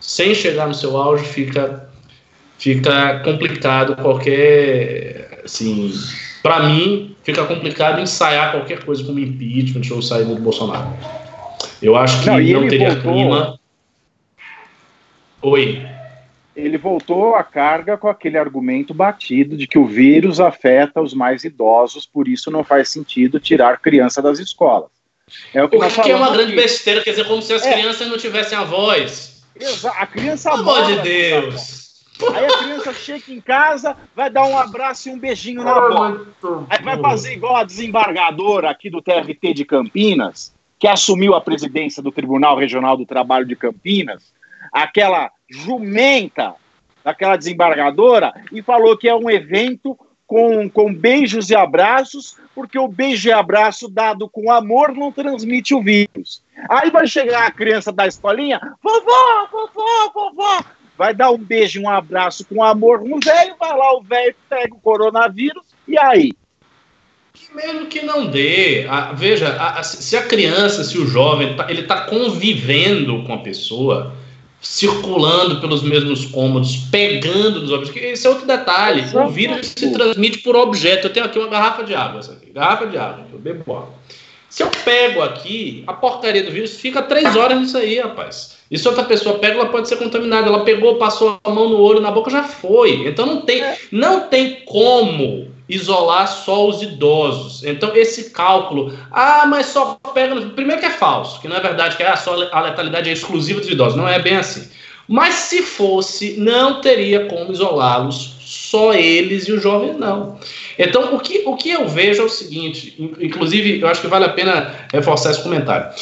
sem chegar no seu auge, fica, fica complicado qualquer. Assim, para mim, fica complicado ensaiar qualquer coisa como impeachment ou saída do Bolsonaro. Eu acho que não, não teria voltou, clima. Oi. Ele voltou à carga com aquele argumento batido de que o vírus afeta os mais idosos, por isso não faz sentido tirar criança das escolas. É o que, o que é uma grande besteira, quer dizer, como se as é. crianças não tivessem a voz. A criança Pelo amor de Deus. Aí a criança chega em casa, vai dar um abraço e um beijinho na boca. Aí vai fazer igual a desembargadora aqui do TRT de Campinas, que assumiu a presidência do Tribunal Regional do Trabalho de Campinas, aquela jumenta daquela desembargadora, e falou que é um evento com, com beijos e abraços, porque o beijo e abraço dado com amor não transmite o vírus. Aí vai chegar a criança da escolinha, vovó, vovó, vovó, vai dar um beijo um abraço com amor no velho, vai lá o velho, pega o coronavírus, e aí? mesmo que não dê, a, veja, a, a, se a criança, se o jovem, tá, ele está convivendo com a pessoa, circulando pelos mesmos cômodos, pegando nos objetos. Esse é outro detalhe. O vírus se transmite por objeto. Eu tenho aqui uma garrafa de água, essa aqui, garrafa de água, eu bebo água. Se eu pego aqui, a porcaria do vírus fica três horas nisso aí, rapaz. E se outra pessoa pega, ela pode ser contaminada. Ela pegou, passou a mão no olho, na boca, já foi. Então não tem, é. não tem como isolar só os idosos. Então, esse cálculo, ah, mas só pega. No... Primeiro que é falso, que não é verdade que é, ah, só a letalidade é exclusiva dos idosos. Não é bem assim. Mas se fosse, não teria como isolá-los, só eles e os jovens não. Então, o que, o que eu vejo é o seguinte: inclusive, eu acho que vale a pena reforçar esse comentário.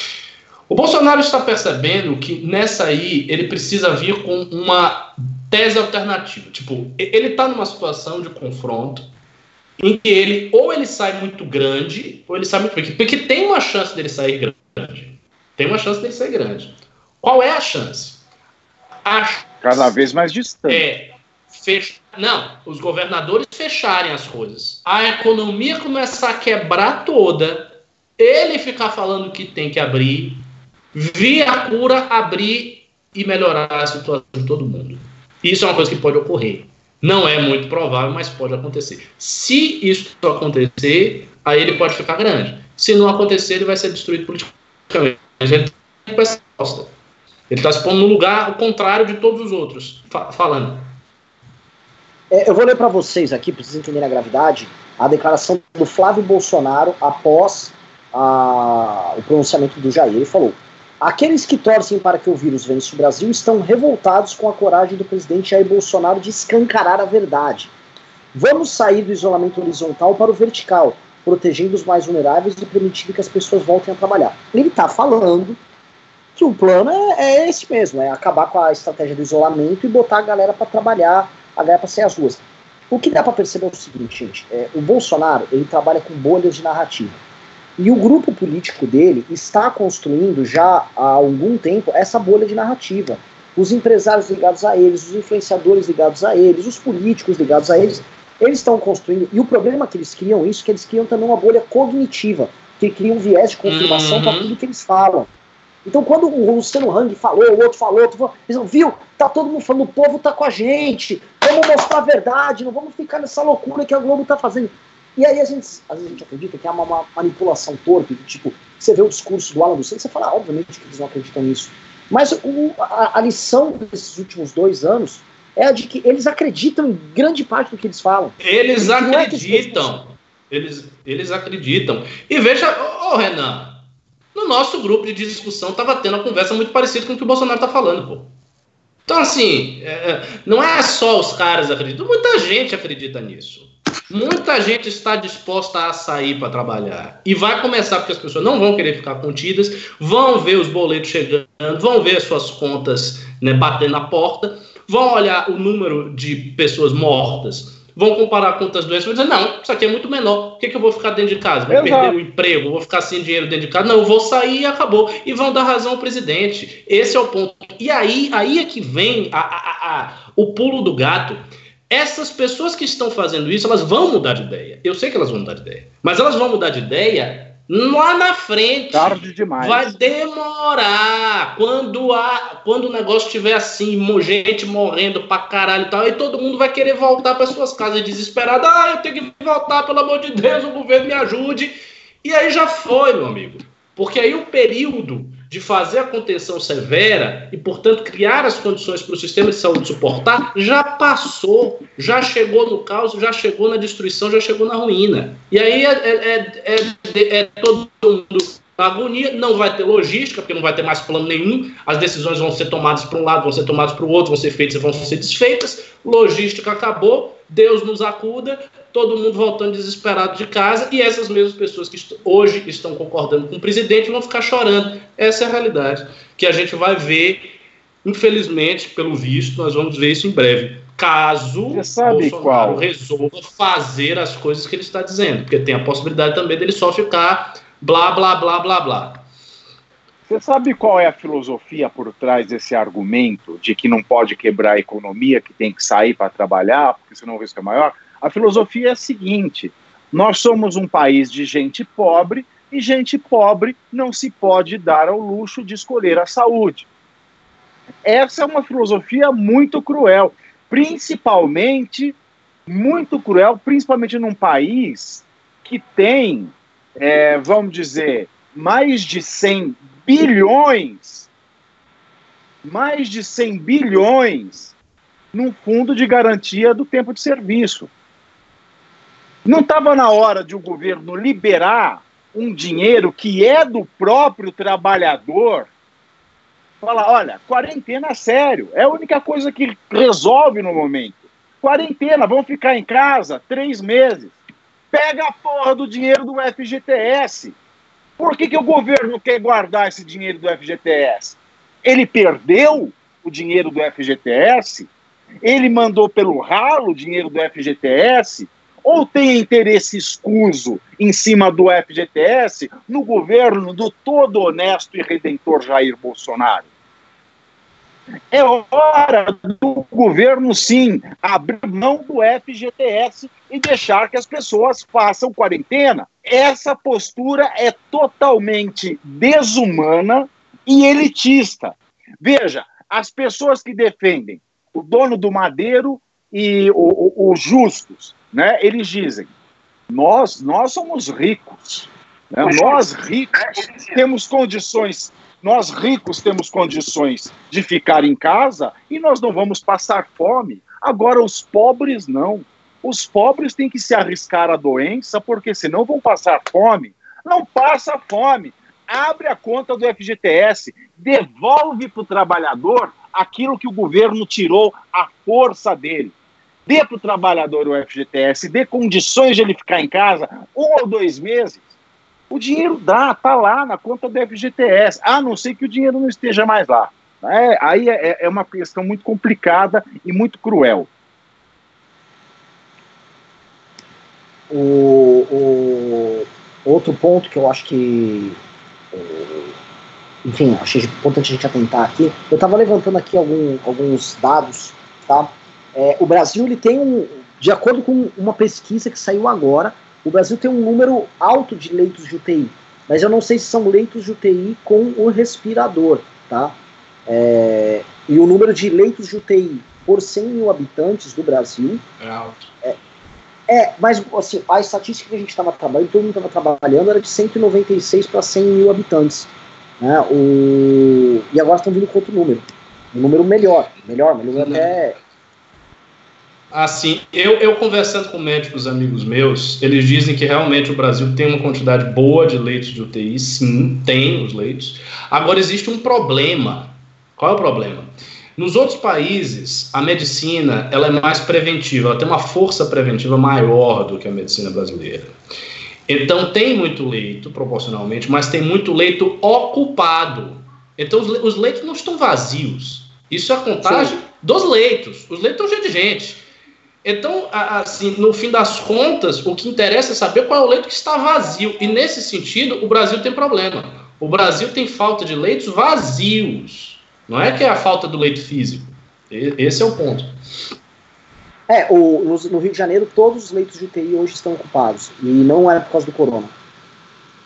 O Bolsonaro está percebendo que nessa aí ele precisa vir com uma tese alternativa. Tipo, ele está numa situação de confronto em que ele ou ele sai muito grande ou ele sai muito pequeno. Porque tem uma chance dele sair grande. Tem uma chance dele sair grande. Qual é a chance? A chance Cada vez mais distante. É fech... Não, os governadores fecharem as coisas. A economia começar a quebrar toda. Ele ficar falando que tem que abrir. Via a cura, abrir e melhorar a situação de todo mundo. Isso é uma coisa que pode ocorrer. Não é muito provável, mas pode acontecer. Se isso acontecer, aí ele pode ficar grande. Se não acontecer, ele vai ser destruído politicamente. Ele está se pondo no lugar o contrário de todos os outros, fa falando. É, eu vou ler para vocês aqui, para vocês entenderem a gravidade, a declaração do Flávio Bolsonaro após a, o pronunciamento do Jair. Ele falou: Aqueles que torcem para que o vírus vença o Brasil estão revoltados com a coragem do presidente Jair Bolsonaro de escancarar a verdade. Vamos sair do isolamento horizontal para o vertical, protegendo os mais vulneráveis e permitindo que as pessoas voltem a trabalhar. Ele está falando que o plano é, é, esse mesmo, é acabar com a estratégia do isolamento e botar a galera para trabalhar, a galera para sair às ruas. O que dá para perceber é o seguinte, gente, é, o Bolsonaro ele trabalha com bolhas de narrativa. E o grupo político dele está construindo já há algum tempo essa bolha de narrativa. Os empresários ligados a eles, os influenciadores ligados a eles, os políticos ligados a eles, eles estão construindo. E o problema é que eles criam isso, que eles criam também uma bolha cognitiva, que criam um viés de confirmação uhum. para tudo que eles falam. Então, quando o Luciano Hang falou, o outro falou, outro falou, eles não, viu? Tá todo mundo falando, o povo tá com a gente, vamos mostrar a verdade, não vamos ficar nessa loucura que a Globo tá fazendo. E aí a gente, às vezes a gente acredita que é uma, uma manipulação torpe, tipo, você vê o discurso do Alan Santos, você fala, ah, obviamente que eles não acreditam nisso. Mas o, a, a, lição desses últimos dois anos é a de que eles acreditam em grande parte do que eles falam. Eles acreditam. É eles, eles acreditam. E veja, ô oh, Renan, no nosso grupo de discussão estava tendo uma conversa muito parecida com o que o Bolsonaro está falando, pô. Então, assim, é, é, não é só os caras acreditam, muita gente acredita nisso. Muita gente está disposta a sair para trabalhar. E vai começar porque as pessoas não vão querer ficar contidas, vão ver os boletos chegando, vão ver as suas contas né, batendo na porta, vão olhar o número de pessoas mortas, vão comparar com outras doenças e vão dizer: não, isso aqui é muito menor. Por que, que eu vou ficar dentro de casa? Vou Exato. perder o emprego, vou ficar sem dinheiro dentro de casa. Não, eu vou sair e acabou. E vão dar razão ao presidente. Esse é o ponto. E aí, aí é que vem a, a, a, o pulo do gato. Essas pessoas que estão fazendo isso, elas vão mudar de ideia. Eu sei que elas vão mudar de ideia. Mas elas vão mudar de ideia lá na frente. Tarde demais. Vai demorar. Quando, a, quando o negócio estiver assim, gente morrendo pra caralho e tal, aí todo mundo vai querer voltar para suas casas desesperado. Ah, eu tenho que voltar, pelo amor de Deus, o governo me ajude. E aí já foi, meu amigo. Porque aí o período de fazer a contenção severa e, portanto, criar as condições para o sistema de saúde suportar, já passou, já chegou no caos, já chegou na destruição, já chegou na ruína. E aí é, é, é, é todo mundo agonia, não vai ter logística, porque não vai ter mais plano nenhum, as decisões vão ser tomadas para um lado, vão ser tomadas para o outro, vão ser feitas e vão ser desfeitas, logística acabou, Deus nos acuda, todo mundo voltando desesperado de casa, e essas mesmas pessoas que hoje estão concordando com o presidente vão ficar chorando. Essa é a realidade, que a gente vai ver, infelizmente, pelo visto, nós vamos ver isso em breve. Caso Bolsonaro qual? resolva fazer as coisas que ele está dizendo, porque tem a possibilidade também dele só ficar blá, blá, blá, blá, blá. Você sabe qual é a filosofia por trás desse argumento de que não pode quebrar a economia, que tem que sair para trabalhar, porque senão o risco é maior? A filosofia é a seguinte: Nós somos um país de gente pobre e gente pobre não se pode dar ao luxo de escolher a saúde. Essa é uma filosofia muito cruel, principalmente muito cruel, principalmente num país que tem, é, vamos dizer, mais de 100 bilhões, mais de 100 bilhões num fundo de garantia do tempo de serviço. Não estava na hora de o governo liberar um dinheiro que é do próprio trabalhador? Falar, olha, quarentena sério, é a única coisa que resolve no momento. Quarentena, vão ficar em casa três meses. Pega a porra do dinheiro do FGTS. Por que, que o governo quer guardar esse dinheiro do FGTS? Ele perdeu o dinheiro do FGTS? Ele mandou pelo ralo o dinheiro do FGTS? Ou tem interesse escuso em cima do FGTS no governo do todo honesto e redentor Jair Bolsonaro? É hora do governo, sim, abrir mão do FGTS e deixar que as pessoas façam quarentena. Essa postura é totalmente desumana e elitista. Veja, as pessoas que defendem o dono do Madeiro e os justos né, eles dizem: nós, nós somos ricos, né, nós ricos temos condições, nós ricos temos condições de ficar em casa e nós não vamos passar fome. Agora, os pobres não. Os pobres têm que se arriscar à doença, porque senão vão passar fome. Não passa fome. Abre a conta do FGTS, devolve para o trabalhador aquilo que o governo tirou à força dele dê para o trabalhador o FGTS, dê condições de ele ficar em casa um ou dois meses, o dinheiro dá, está lá na conta do FGTS, a não ser que o dinheiro não esteja mais lá. É, aí é, é uma questão muito complicada e muito cruel. O, o, outro ponto que eu acho que enfim, achei importante a gente atentar aqui. Eu estava levantando aqui algum, alguns dados, tá? É, o Brasil ele tem um, de acordo com uma pesquisa que saiu agora, o Brasil tem um número alto de leitos de UTI, mas eu não sei se são leitos de UTI com o respirador, tá? É, e o número de leitos de UTI por 100 mil habitantes do Brasil é alto. É, é mas assim, a estatística que a gente estava trabalhando, todo mundo estava trabalhando, era de 196 para 100 mil habitantes. Né? O, e agora estão vindo com outro número. Um número melhor, melhor, número até Assim, eu, eu conversando com médicos amigos meus, eles dizem que realmente o Brasil tem uma quantidade boa de leitos de UTI, sim, tem os leitos. Agora existe um problema. Qual é o problema? Nos outros países, a medicina ela é mais preventiva, ela tem uma força preventiva maior do que a medicina brasileira. Então tem muito leito, proporcionalmente, mas tem muito leito ocupado. Então os, os leitos não estão vazios. Isso é a contagem Sim. dos leitos. Os leitos estão cheios de gente. Então, assim, no fim das contas, o que interessa é saber qual é o leito que está vazio. E nesse sentido, o Brasil tem problema. O Brasil tem falta de leitos vazios. Não é que é a falta do leito físico. Esse é o ponto. É, o, no, no, Rio de Janeiro, todos os leitos de UTI hoje estão ocupados. E não é por causa do corona.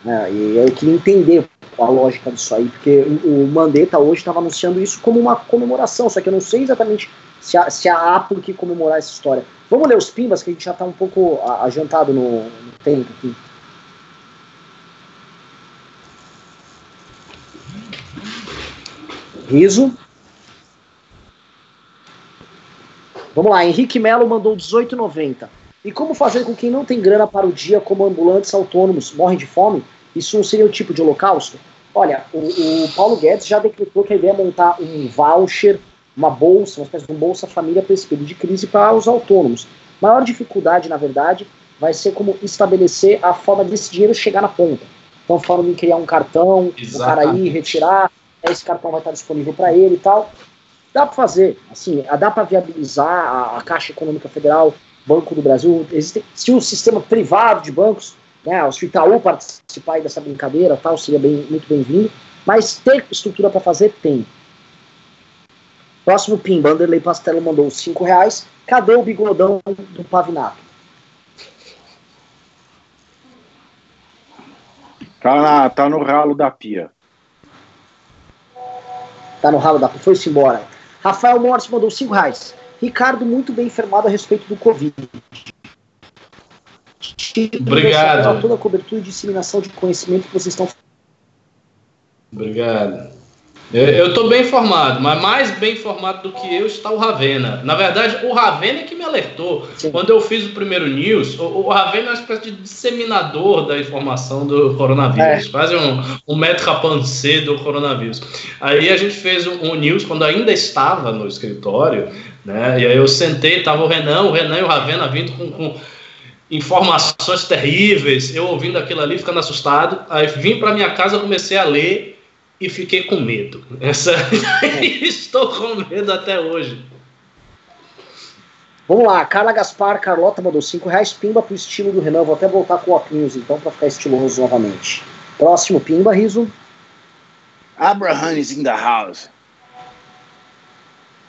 É, e eu queria entender a lógica disso aí, porque o Mandetta hoje estava anunciando isso como uma comemoração, só que eu não sei exatamente se há, se há por que comemorar essa história. Vamos ler os pimbas, que a gente já está um pouco adiantado no, no tempo aqui. Riso. Vamos lá, Henrique Melo mandou 18,90. E como fazer com quem não tem grana para o dia, como ambulantes autônomos, morrem de fome? Isso não seria o tipo de holocausto? Olha, o, o Paulo Guedes já decretou que a ideia é montar um voucher uma bolsa, uma espécie de um Bolsa Família para esse período de crise para os autônomos. Maior dificuldade, na verdade, vai ser como estabelecer a forma desse dinheiro chegar na ponta. Então, falando em criar um cartão, Exatamente. o cara ir retirar, esse cartão vai estar disponível para ele e tal. Dá para fazer, assim, dá para viabilizar a, a, Caixa Econômica Federal, Banco do Brasil. Existe, se o sistema privado de bancos, né, o Itaú participar dessa brincadeira, tal, seria bem, muito bem-vindo. Mas ter estrutura para fazer, tem. Próximo PIN, Vanderlei Pastelo mandou 5 reais. Cadê o bigodão do Pavinato? Tá, na, tá no ralo da pia. Tá no ralo da pia. Foi-se embora. Rafael Morris mandou 5 reais. Ricardo, muito bem informado a respeito do Covid. Obrigado. Toda a cobertura e disseminação de conhecimento que vocês estão Obrigado. Eu estou bem informado, mas mais bem informado do que eu está o Ravena. Na verdade, o Ravena é que me alertou. Sim. Quando eu fiz o primeiro news, o, o Ravena é uma espécie de disseminador da informação do coronavírus, é. quase um, um metro rapancê do coronavírus. Aí a gente fez um, um, news quando ainda estava no escritório, né? E aí eu sentei, estava o Renan, o Renan e o Ravena vindo com, com informações terríveis, eu ouvindo aquilo ali, ficando assustado. Aí vim para minha casa, comecei a ler e fiquei com medo. Essa... Estou com medo até hoje. Vamos lá, Carla Gaspar, Carlota mandou 5 reais, pimba pro estilo do Renan. Vou até voltar com óculos então para ficar estiloso novamente. Próximo, pimba, riso. Abraham is in the house.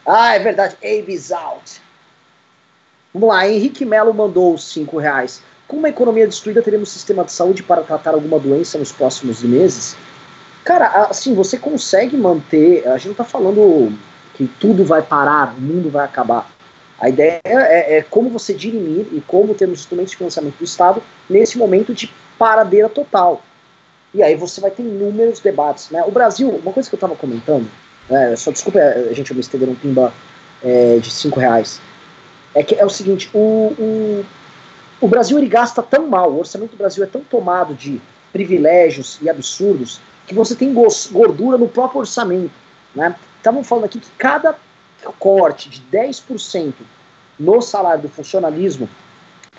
Ah, é verdade, Abe's out. Vamos lá, Henrique Melo mandou 5 reais. Com uma economia destruída, teremos sistema de saúde para tratar alguma doença nos próximos meses? Cara, assim, você consegue manter. A gente não tá falando que tudo vai parar, o mundo vai acabar. A ideia é, é como você dirimir e como termos instrumentos de financiamento do Estado nesse momento de paradeira total. E aí você vai ter inúmeros debates. Né? O Brasil, uma coisa que eu estava comentando, né, só desculpa a gente eu me estender um pimba é, de 5 reais, é que é o seguinte, o, o, o Brasil ele gasta tão mal, o orçamento do Brasil é tão tomado de privilégios e absurdos que você tem gordura no próprio orçamento. Né? Estavam falando aqui que cada corte de 10% no salário do funcionalismo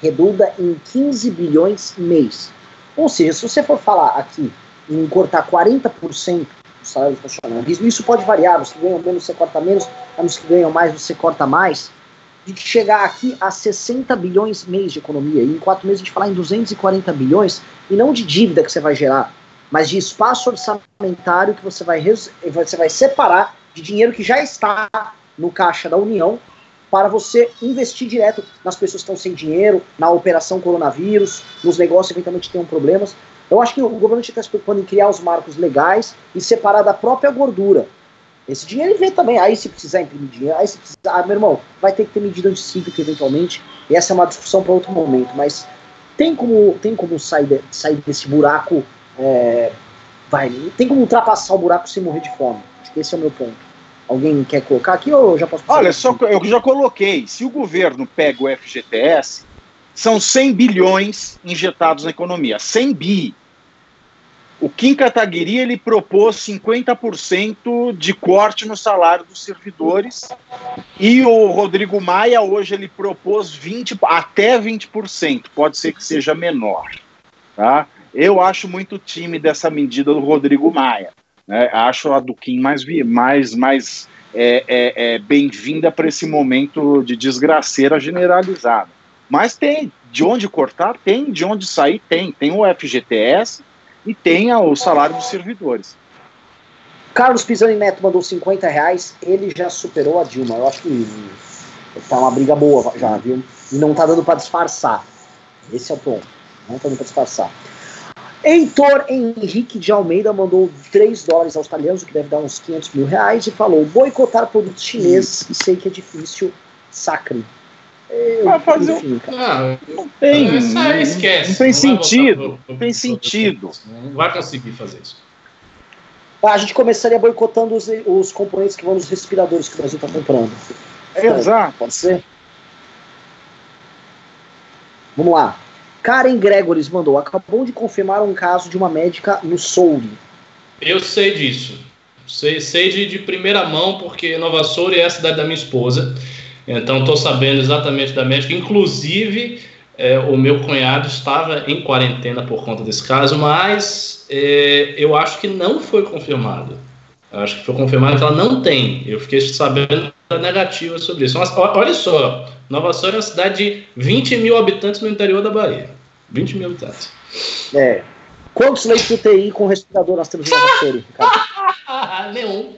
redunda em 15 bilhões mês. Ou seja, se você for falar aqui em cortar 40% do salário do funcionalismo, isso pode variar, os que ganham menos você corta menos, os que ganham mais você corta mais, de chegar aqui a 60 bilhões mês de economia, e em quatro meses a gente falar em 240 bilhões, e não de dívida que você vai gerar, mas de espaço orçamentário que você vai, você vai separar de dinheiro que já está no caixa da União para você investir direto nas pessoas que estão sem dinheiro, na operação coronavírus, nos negócios que eventualmente tenham problemas. Eu acho que o governo está se preocupando em criar os marcos legais e separar da própria gordura. Esse dinheiro ele vem também, aí se precisar imprimir dinheiro, aí se precisar, ah, meu irmão, vai ter que ter medida anticíclica eventualmente, e essa é uma discussão para outro momento, mas tem como, tem como sair, de, sair desse buraco é, vai, tem como ultrapassar o buraco sem morrer de fome. Acho que esse é o meu ponto. Alguém quer colocar aqui ou já posso Olha, só eu já coloquei. Se o governo pega o FGTS, são 100 bilhões injetados na economia. 100 bi. O Kim Kataguiri ele propôs 50% de corte no salário dos servidores e o Rodrigo Maia hoje ele propôs 20 até 20%, pode ser que seja menor, tá? Eu acho muito time dessa medida do Rodrigo Maia. Né? Acho a do Kim mais, mais, mais é, é, é bem-vinda para esse momento de desgraceira generalizada. Mas tem de onde cortar, tem de onde sair, tem. Tem o FGTS e tem o salário dos servidores. Carlos Pisani Neto mandou 50 reais, ele já superou a Dilma. Eu acho que tá uma briga boa já, viu? E não tá dando para disfarçar. Esse é o ponto. Não tá dando para disfarçar. Heitor Henrique de Almeida mandou 3 dólares australianos, o que deve dar uns 500 mil reais, e falou: boicotar produtos chineses, e sei que é difícil, sacre. Eu, fazer enfim, ah, não tem, não, esquece, não tem não sentido, não tem sentido. Não vai conseguir fazer isso. Ah, a gente começaria boicotando os, os componentes que vão nos respiradores que o Brasil está comprando. Exato. Pode ser? Vamos lá. Karen Gregoris mandou, acabou de confirmar um caso de uma médica no Souri. Eu sei disso. Sei, sei de, de primeira mão, porque Nova Souri é a cidade da minha esposa. Então estou sabendo exatamente da médica. Inclusive, é, o meu cunhado estava em quarentena por conta desse caso, mas é, eu acho que não foi confirmado. Eu acho que foi confirmado que ela não tem. Eu fiquei sabendo negativa sobre isso. Mas, olha só, Nova Soura é uma cidade de 20 mil habitantes no interior da Bahia. 20 mil habitantes. É. Quantos leitos de UTI com respirador nós temos em Nova Soura, Nenhum.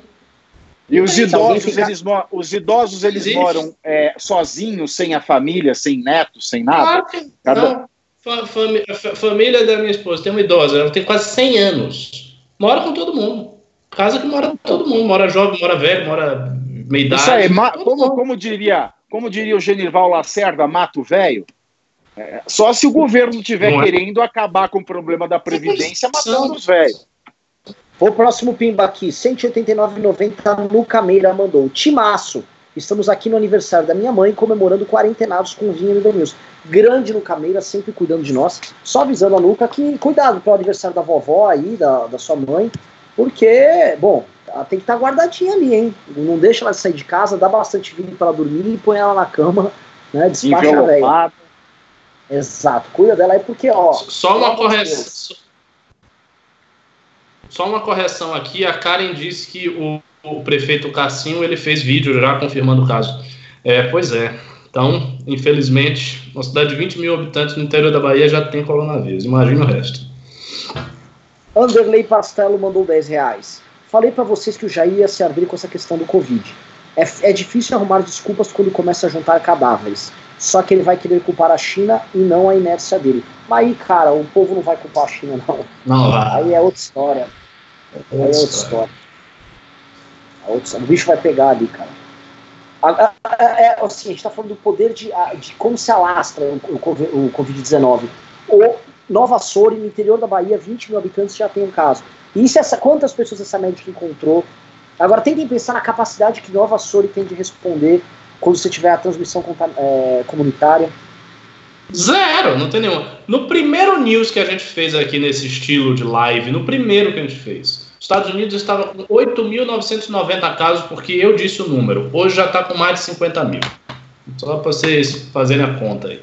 E os idosos, ficar... eles, os idosos, eles moram é, sozinhos, sem a família, sem netos, sem nada? Claro Cada... não. fa família da minha esposa tem uma idosa, ela tem quase 100 anos. Mora com todo mundo. Casa que mora todo mundo. Mora jovem, mora velho, mora meia idade. Isso aí, como, como, diria, como diria o Genival Lacerda, mato velho? É, só se o governo estiver é? querendo acabar com o problema da Previdência, matando os velhos. O próximo pimba aqui, 189,90 no Cameira mandou. Timaço. Estamos aqui no aniversário da minha mãe, comemorando quarentenados com vinho e Domingos. Grande no Cameira, sempre cuidando de nós. Só avisando a Luca que cuidado para o aniversário da vovó aí, da, da sua mãe, porque, bom, ela tem que estar tá guardadinha ali, hein? Não deixa ela sair de casa, dá bastante vinho para ela dormir e põe ela na cama, né? Despacha a velha. Exato, cuida dela aí porque, ó. Só uma correção. Só uma correção aqui, a Karen disse que o, o prefeito Cassinho ele fez vídeo já confirmando o caso. É, pois é. Então, infelizmente, uma cidade de 20 mil habitantes no interior da Bahia já tem coronavírus. Imagina o resto. Anderley Pastelo mandou 10 reais. Falei para vocês que o Jair ia se abrir com essa questão do Covid. É, é difícil arrumar desculpas quando começa a juntar cadáveres. Só que ele vai querer culpar a China e não a inércia dele. Mas aí, cara, o povo não vai culpar a China, não. Não vai. Aí é outra história. É outra aí é outra história. É história. O bicho vai pegar ali, cara. É, assim, a gente tá falando do poder de, de como se alastra o, o, o Covid-19. O Nova Soure, no interior da Bahia, 20 mil habitantes já tem um caso. E isso, essa, quantas pessoas essa médica encontrou? Agora tentem pensar na capacidade que Nova Soure tem de responder quando você tiver a transmissão é, comunitária? Zero, não tem nenhuma. No primeiro news que a gente fez aqui nesse estilo de live, no primeiro que a gente fez, Estados Unidos estava com 8.990 casos, porque eu disse o número. Hoje já está com mais de 50 mil. Só para vocês fazerem a conta aí.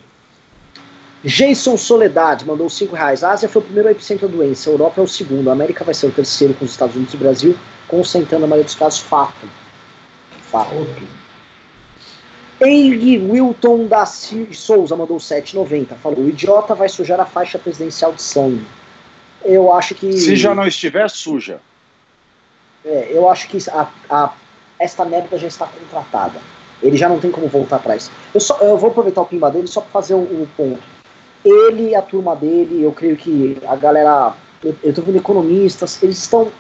Jason Soledade mandou 5 reais. A Ásia foi o primeiro epicentro da doença, a Europa é o segundo, a América vai ser o terceiro com os Estados Unidos e o Brasil, concentrando a maioria dos casos. Fato. Fato. Eig Wilton da Souza mandou 7,90. Falou: o idiota vai sujar a faixa presidencial de sangue. Eu acho que. Se já não estiver, suja. É, eu acho que a, a, esta merda já está contratada. Ele já não tem como voltar atrás. Eu, só, eu vou aproveitar o pimba dele só para fazer o, o, ponto. Ele e a turma dele, eu creio que a galera. Eu, eu tô vendo economistas, eles estão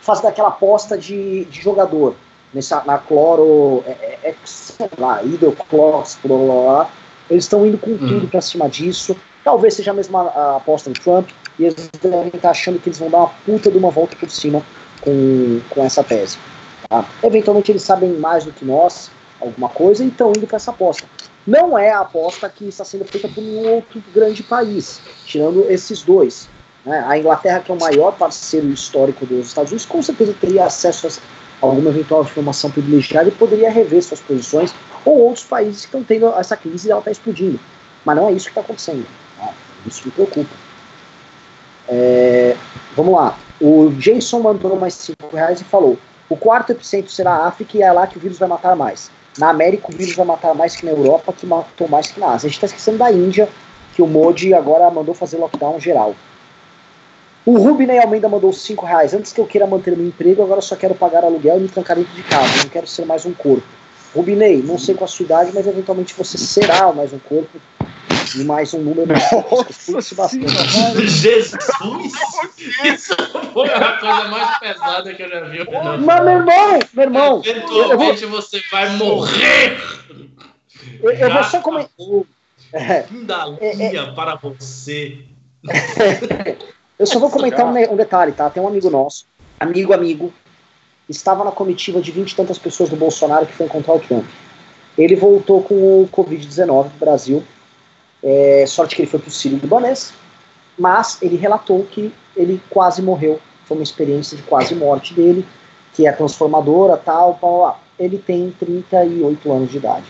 fazendo aquela aposta de, de jogador nessa, na cloro, é, é, é sei lá, hidroclós, eles estão indo com tudo hum. para cima disso. Talvez seja a mesma a aposta do Trump, e eles devem estar achando que eles vão dar uma puta de uma volta por cima com, com essa tese. Tá? Eventualmente eles sabem mais do que nós, alguma coisa, e estão indo para essa aposta. Não é a aposta que está sendo feita por nenhum outro grande país, tirando esses dois. Né? A Inglaterra, que é o maior parceiro histórico dos Estados Unidos, com certeza teria acesso a alguma eventual informação privilegiada e poderia rever suas posições, ou outros países que estão tendo essa crise e ela está explodindo. Mas não é isso que está acontecendo. Tá? Isso me preocupa. É, vamos lá. O Jason mandou mais 5 reais e falou: o quarto epicentro será a África e é lá que o vírus vai matar mais. Na América, o vírus vai matar mais que na Europa, que matou mais que na Ásia. A gente está esquecendo da Índia, que o Modi agora mandou fazer lockdown geral. O Rubinei Almeida mandou 5 reais. Antes que eu queira manter meu emprego, agora só quero pagar aluguel e me trancar dentro de casa. Não quero ser mais um corpo. Rubinei, não sei qual a sua idade, mas eventualmente você será mais um corpo e mais um número. Nossa bastante. Jesus! Isso foi a coisa mais pesada que eu já vi. Mas, meu irmão, meu irmão. Eventualmente vou... você vai morrer! Eu, eu vou só comentar. É, é, é, para você. Eu só vou comentar um, um, detalhe, tá? Tem um amigo nosso, amigo, amigo, estava na comitiva de vinte e tantas pessoas do Bolsonaro que foi encontrar o Trump. Ele voltou com o Covid-19 pro Brasil. É, sorte que ele foi pro Sírio libanês, mas ele relatou que ele quase morreu. Foi uma experiência de quase morte dele, que é transformadora, tal, tal, Ele tem 38 anos de idade.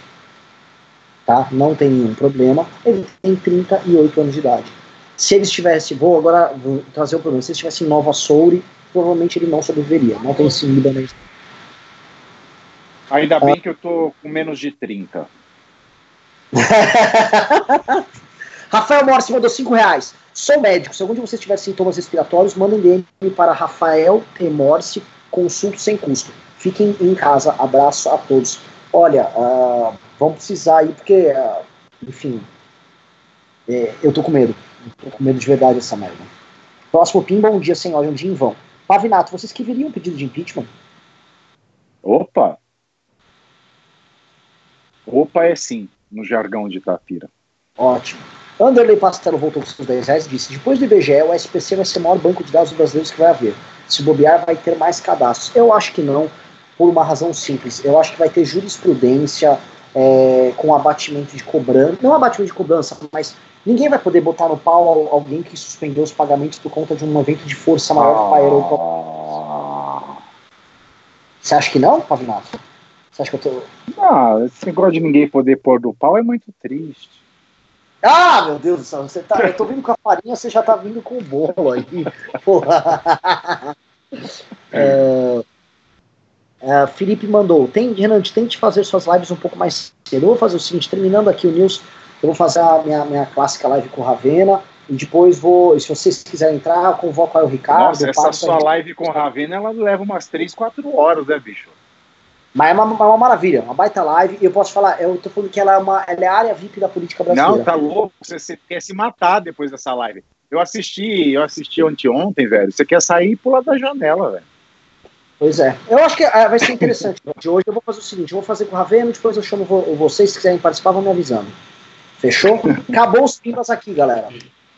Tá? Não tem nenhum problema. Ele tem 38 anos de idade se ele estivesse, vou agora vou trazer o problema, se ele estivesse em Nova Soure, provavelmente ele não sobreviveria, não tem esse né? Ainda bem ah. que eu tô com menos de 30. Rafael Morsi mandou 5 reais. Sou médico. Se algum de vocês tiver sintomas respiratórios, mandem DM para Rafael T. Morsi, consulto sem custo. Fiquem em casa. Abraço a todos. Olha, uh, vamos precisar aí, porque, uh, enfim, é, eu tô com medo. Tô com medo de verdade dessa merda. Próximo PIN, bom dia, senhor, um dia em vão. Pavinato, vocês que viriam pedido de impeachment? Opa! Opa é sim, no jargão de Tafira. Ótimo. Anderley Pastelo voltou com seus 10 reais e disse: Depois do IBGE, o SPC vai ser o maior banco de dados brasileiros que vai haver. Se bobear, vai ter mais cadastros. Eu acho que não, por uma razão simples. Eu acho que vai ter jurisprudência é, com abatimento de cobrança. Não abatimento de cobrança, mas ninguém vai poder botar no pau alguém que suspendeu os pagamentos por conta de um evento de força maior que pairou. Você acha que não, Pavinato? Você acha que eu tô. Ah, esse negócio de ninguém poder pôr do pau é muito triste. Ah, meu Deus do céu, você tá, eu tô vindo com a farinha, você já tá vindo com o bolo aí. Porra. É, é, Felipe mandou, tem, Renan, tente fazer suas lives um pouco mais cedo. Eu vou fazer o seguinte, terminando aqui o news, eu vou fazer a minha, minha clássica live com o Ravena, e depois vou, se vocês quiserem entrar, eu convoco aí o Ricardo. Nossa, essa sua live com o Ravena, ela leva umas 3, 4 horas, né, bicho? Mas é uma, uma, maravilha, uma baita live. E eu posso falar, eu tô falando que ela é, uma, ela é a área VIP da política brasileira. Não, tá louco. Você, você quer se matar depois dessa live. Eu assisti, eu assisti anteontem, velho. Você quer sair e pular da janela, velho. Pois é. Eu acho que é, vai ser interessante. De hoje eu vou fazer o seguinte: eu vou fazer com o Ravena, depois eu chamo vocês, se quiserem participar, vão me avisando. Fechou? Acabou os pimbas aqui, galera.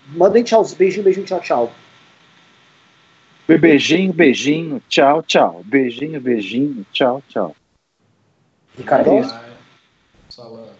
Mandem tchau. Beijinho, beijinho, tchau, tchau. Beijinho, beijinho, tchau, tchau. Beijinho, beijinho, tchau, tchau. Ricardo? Salão.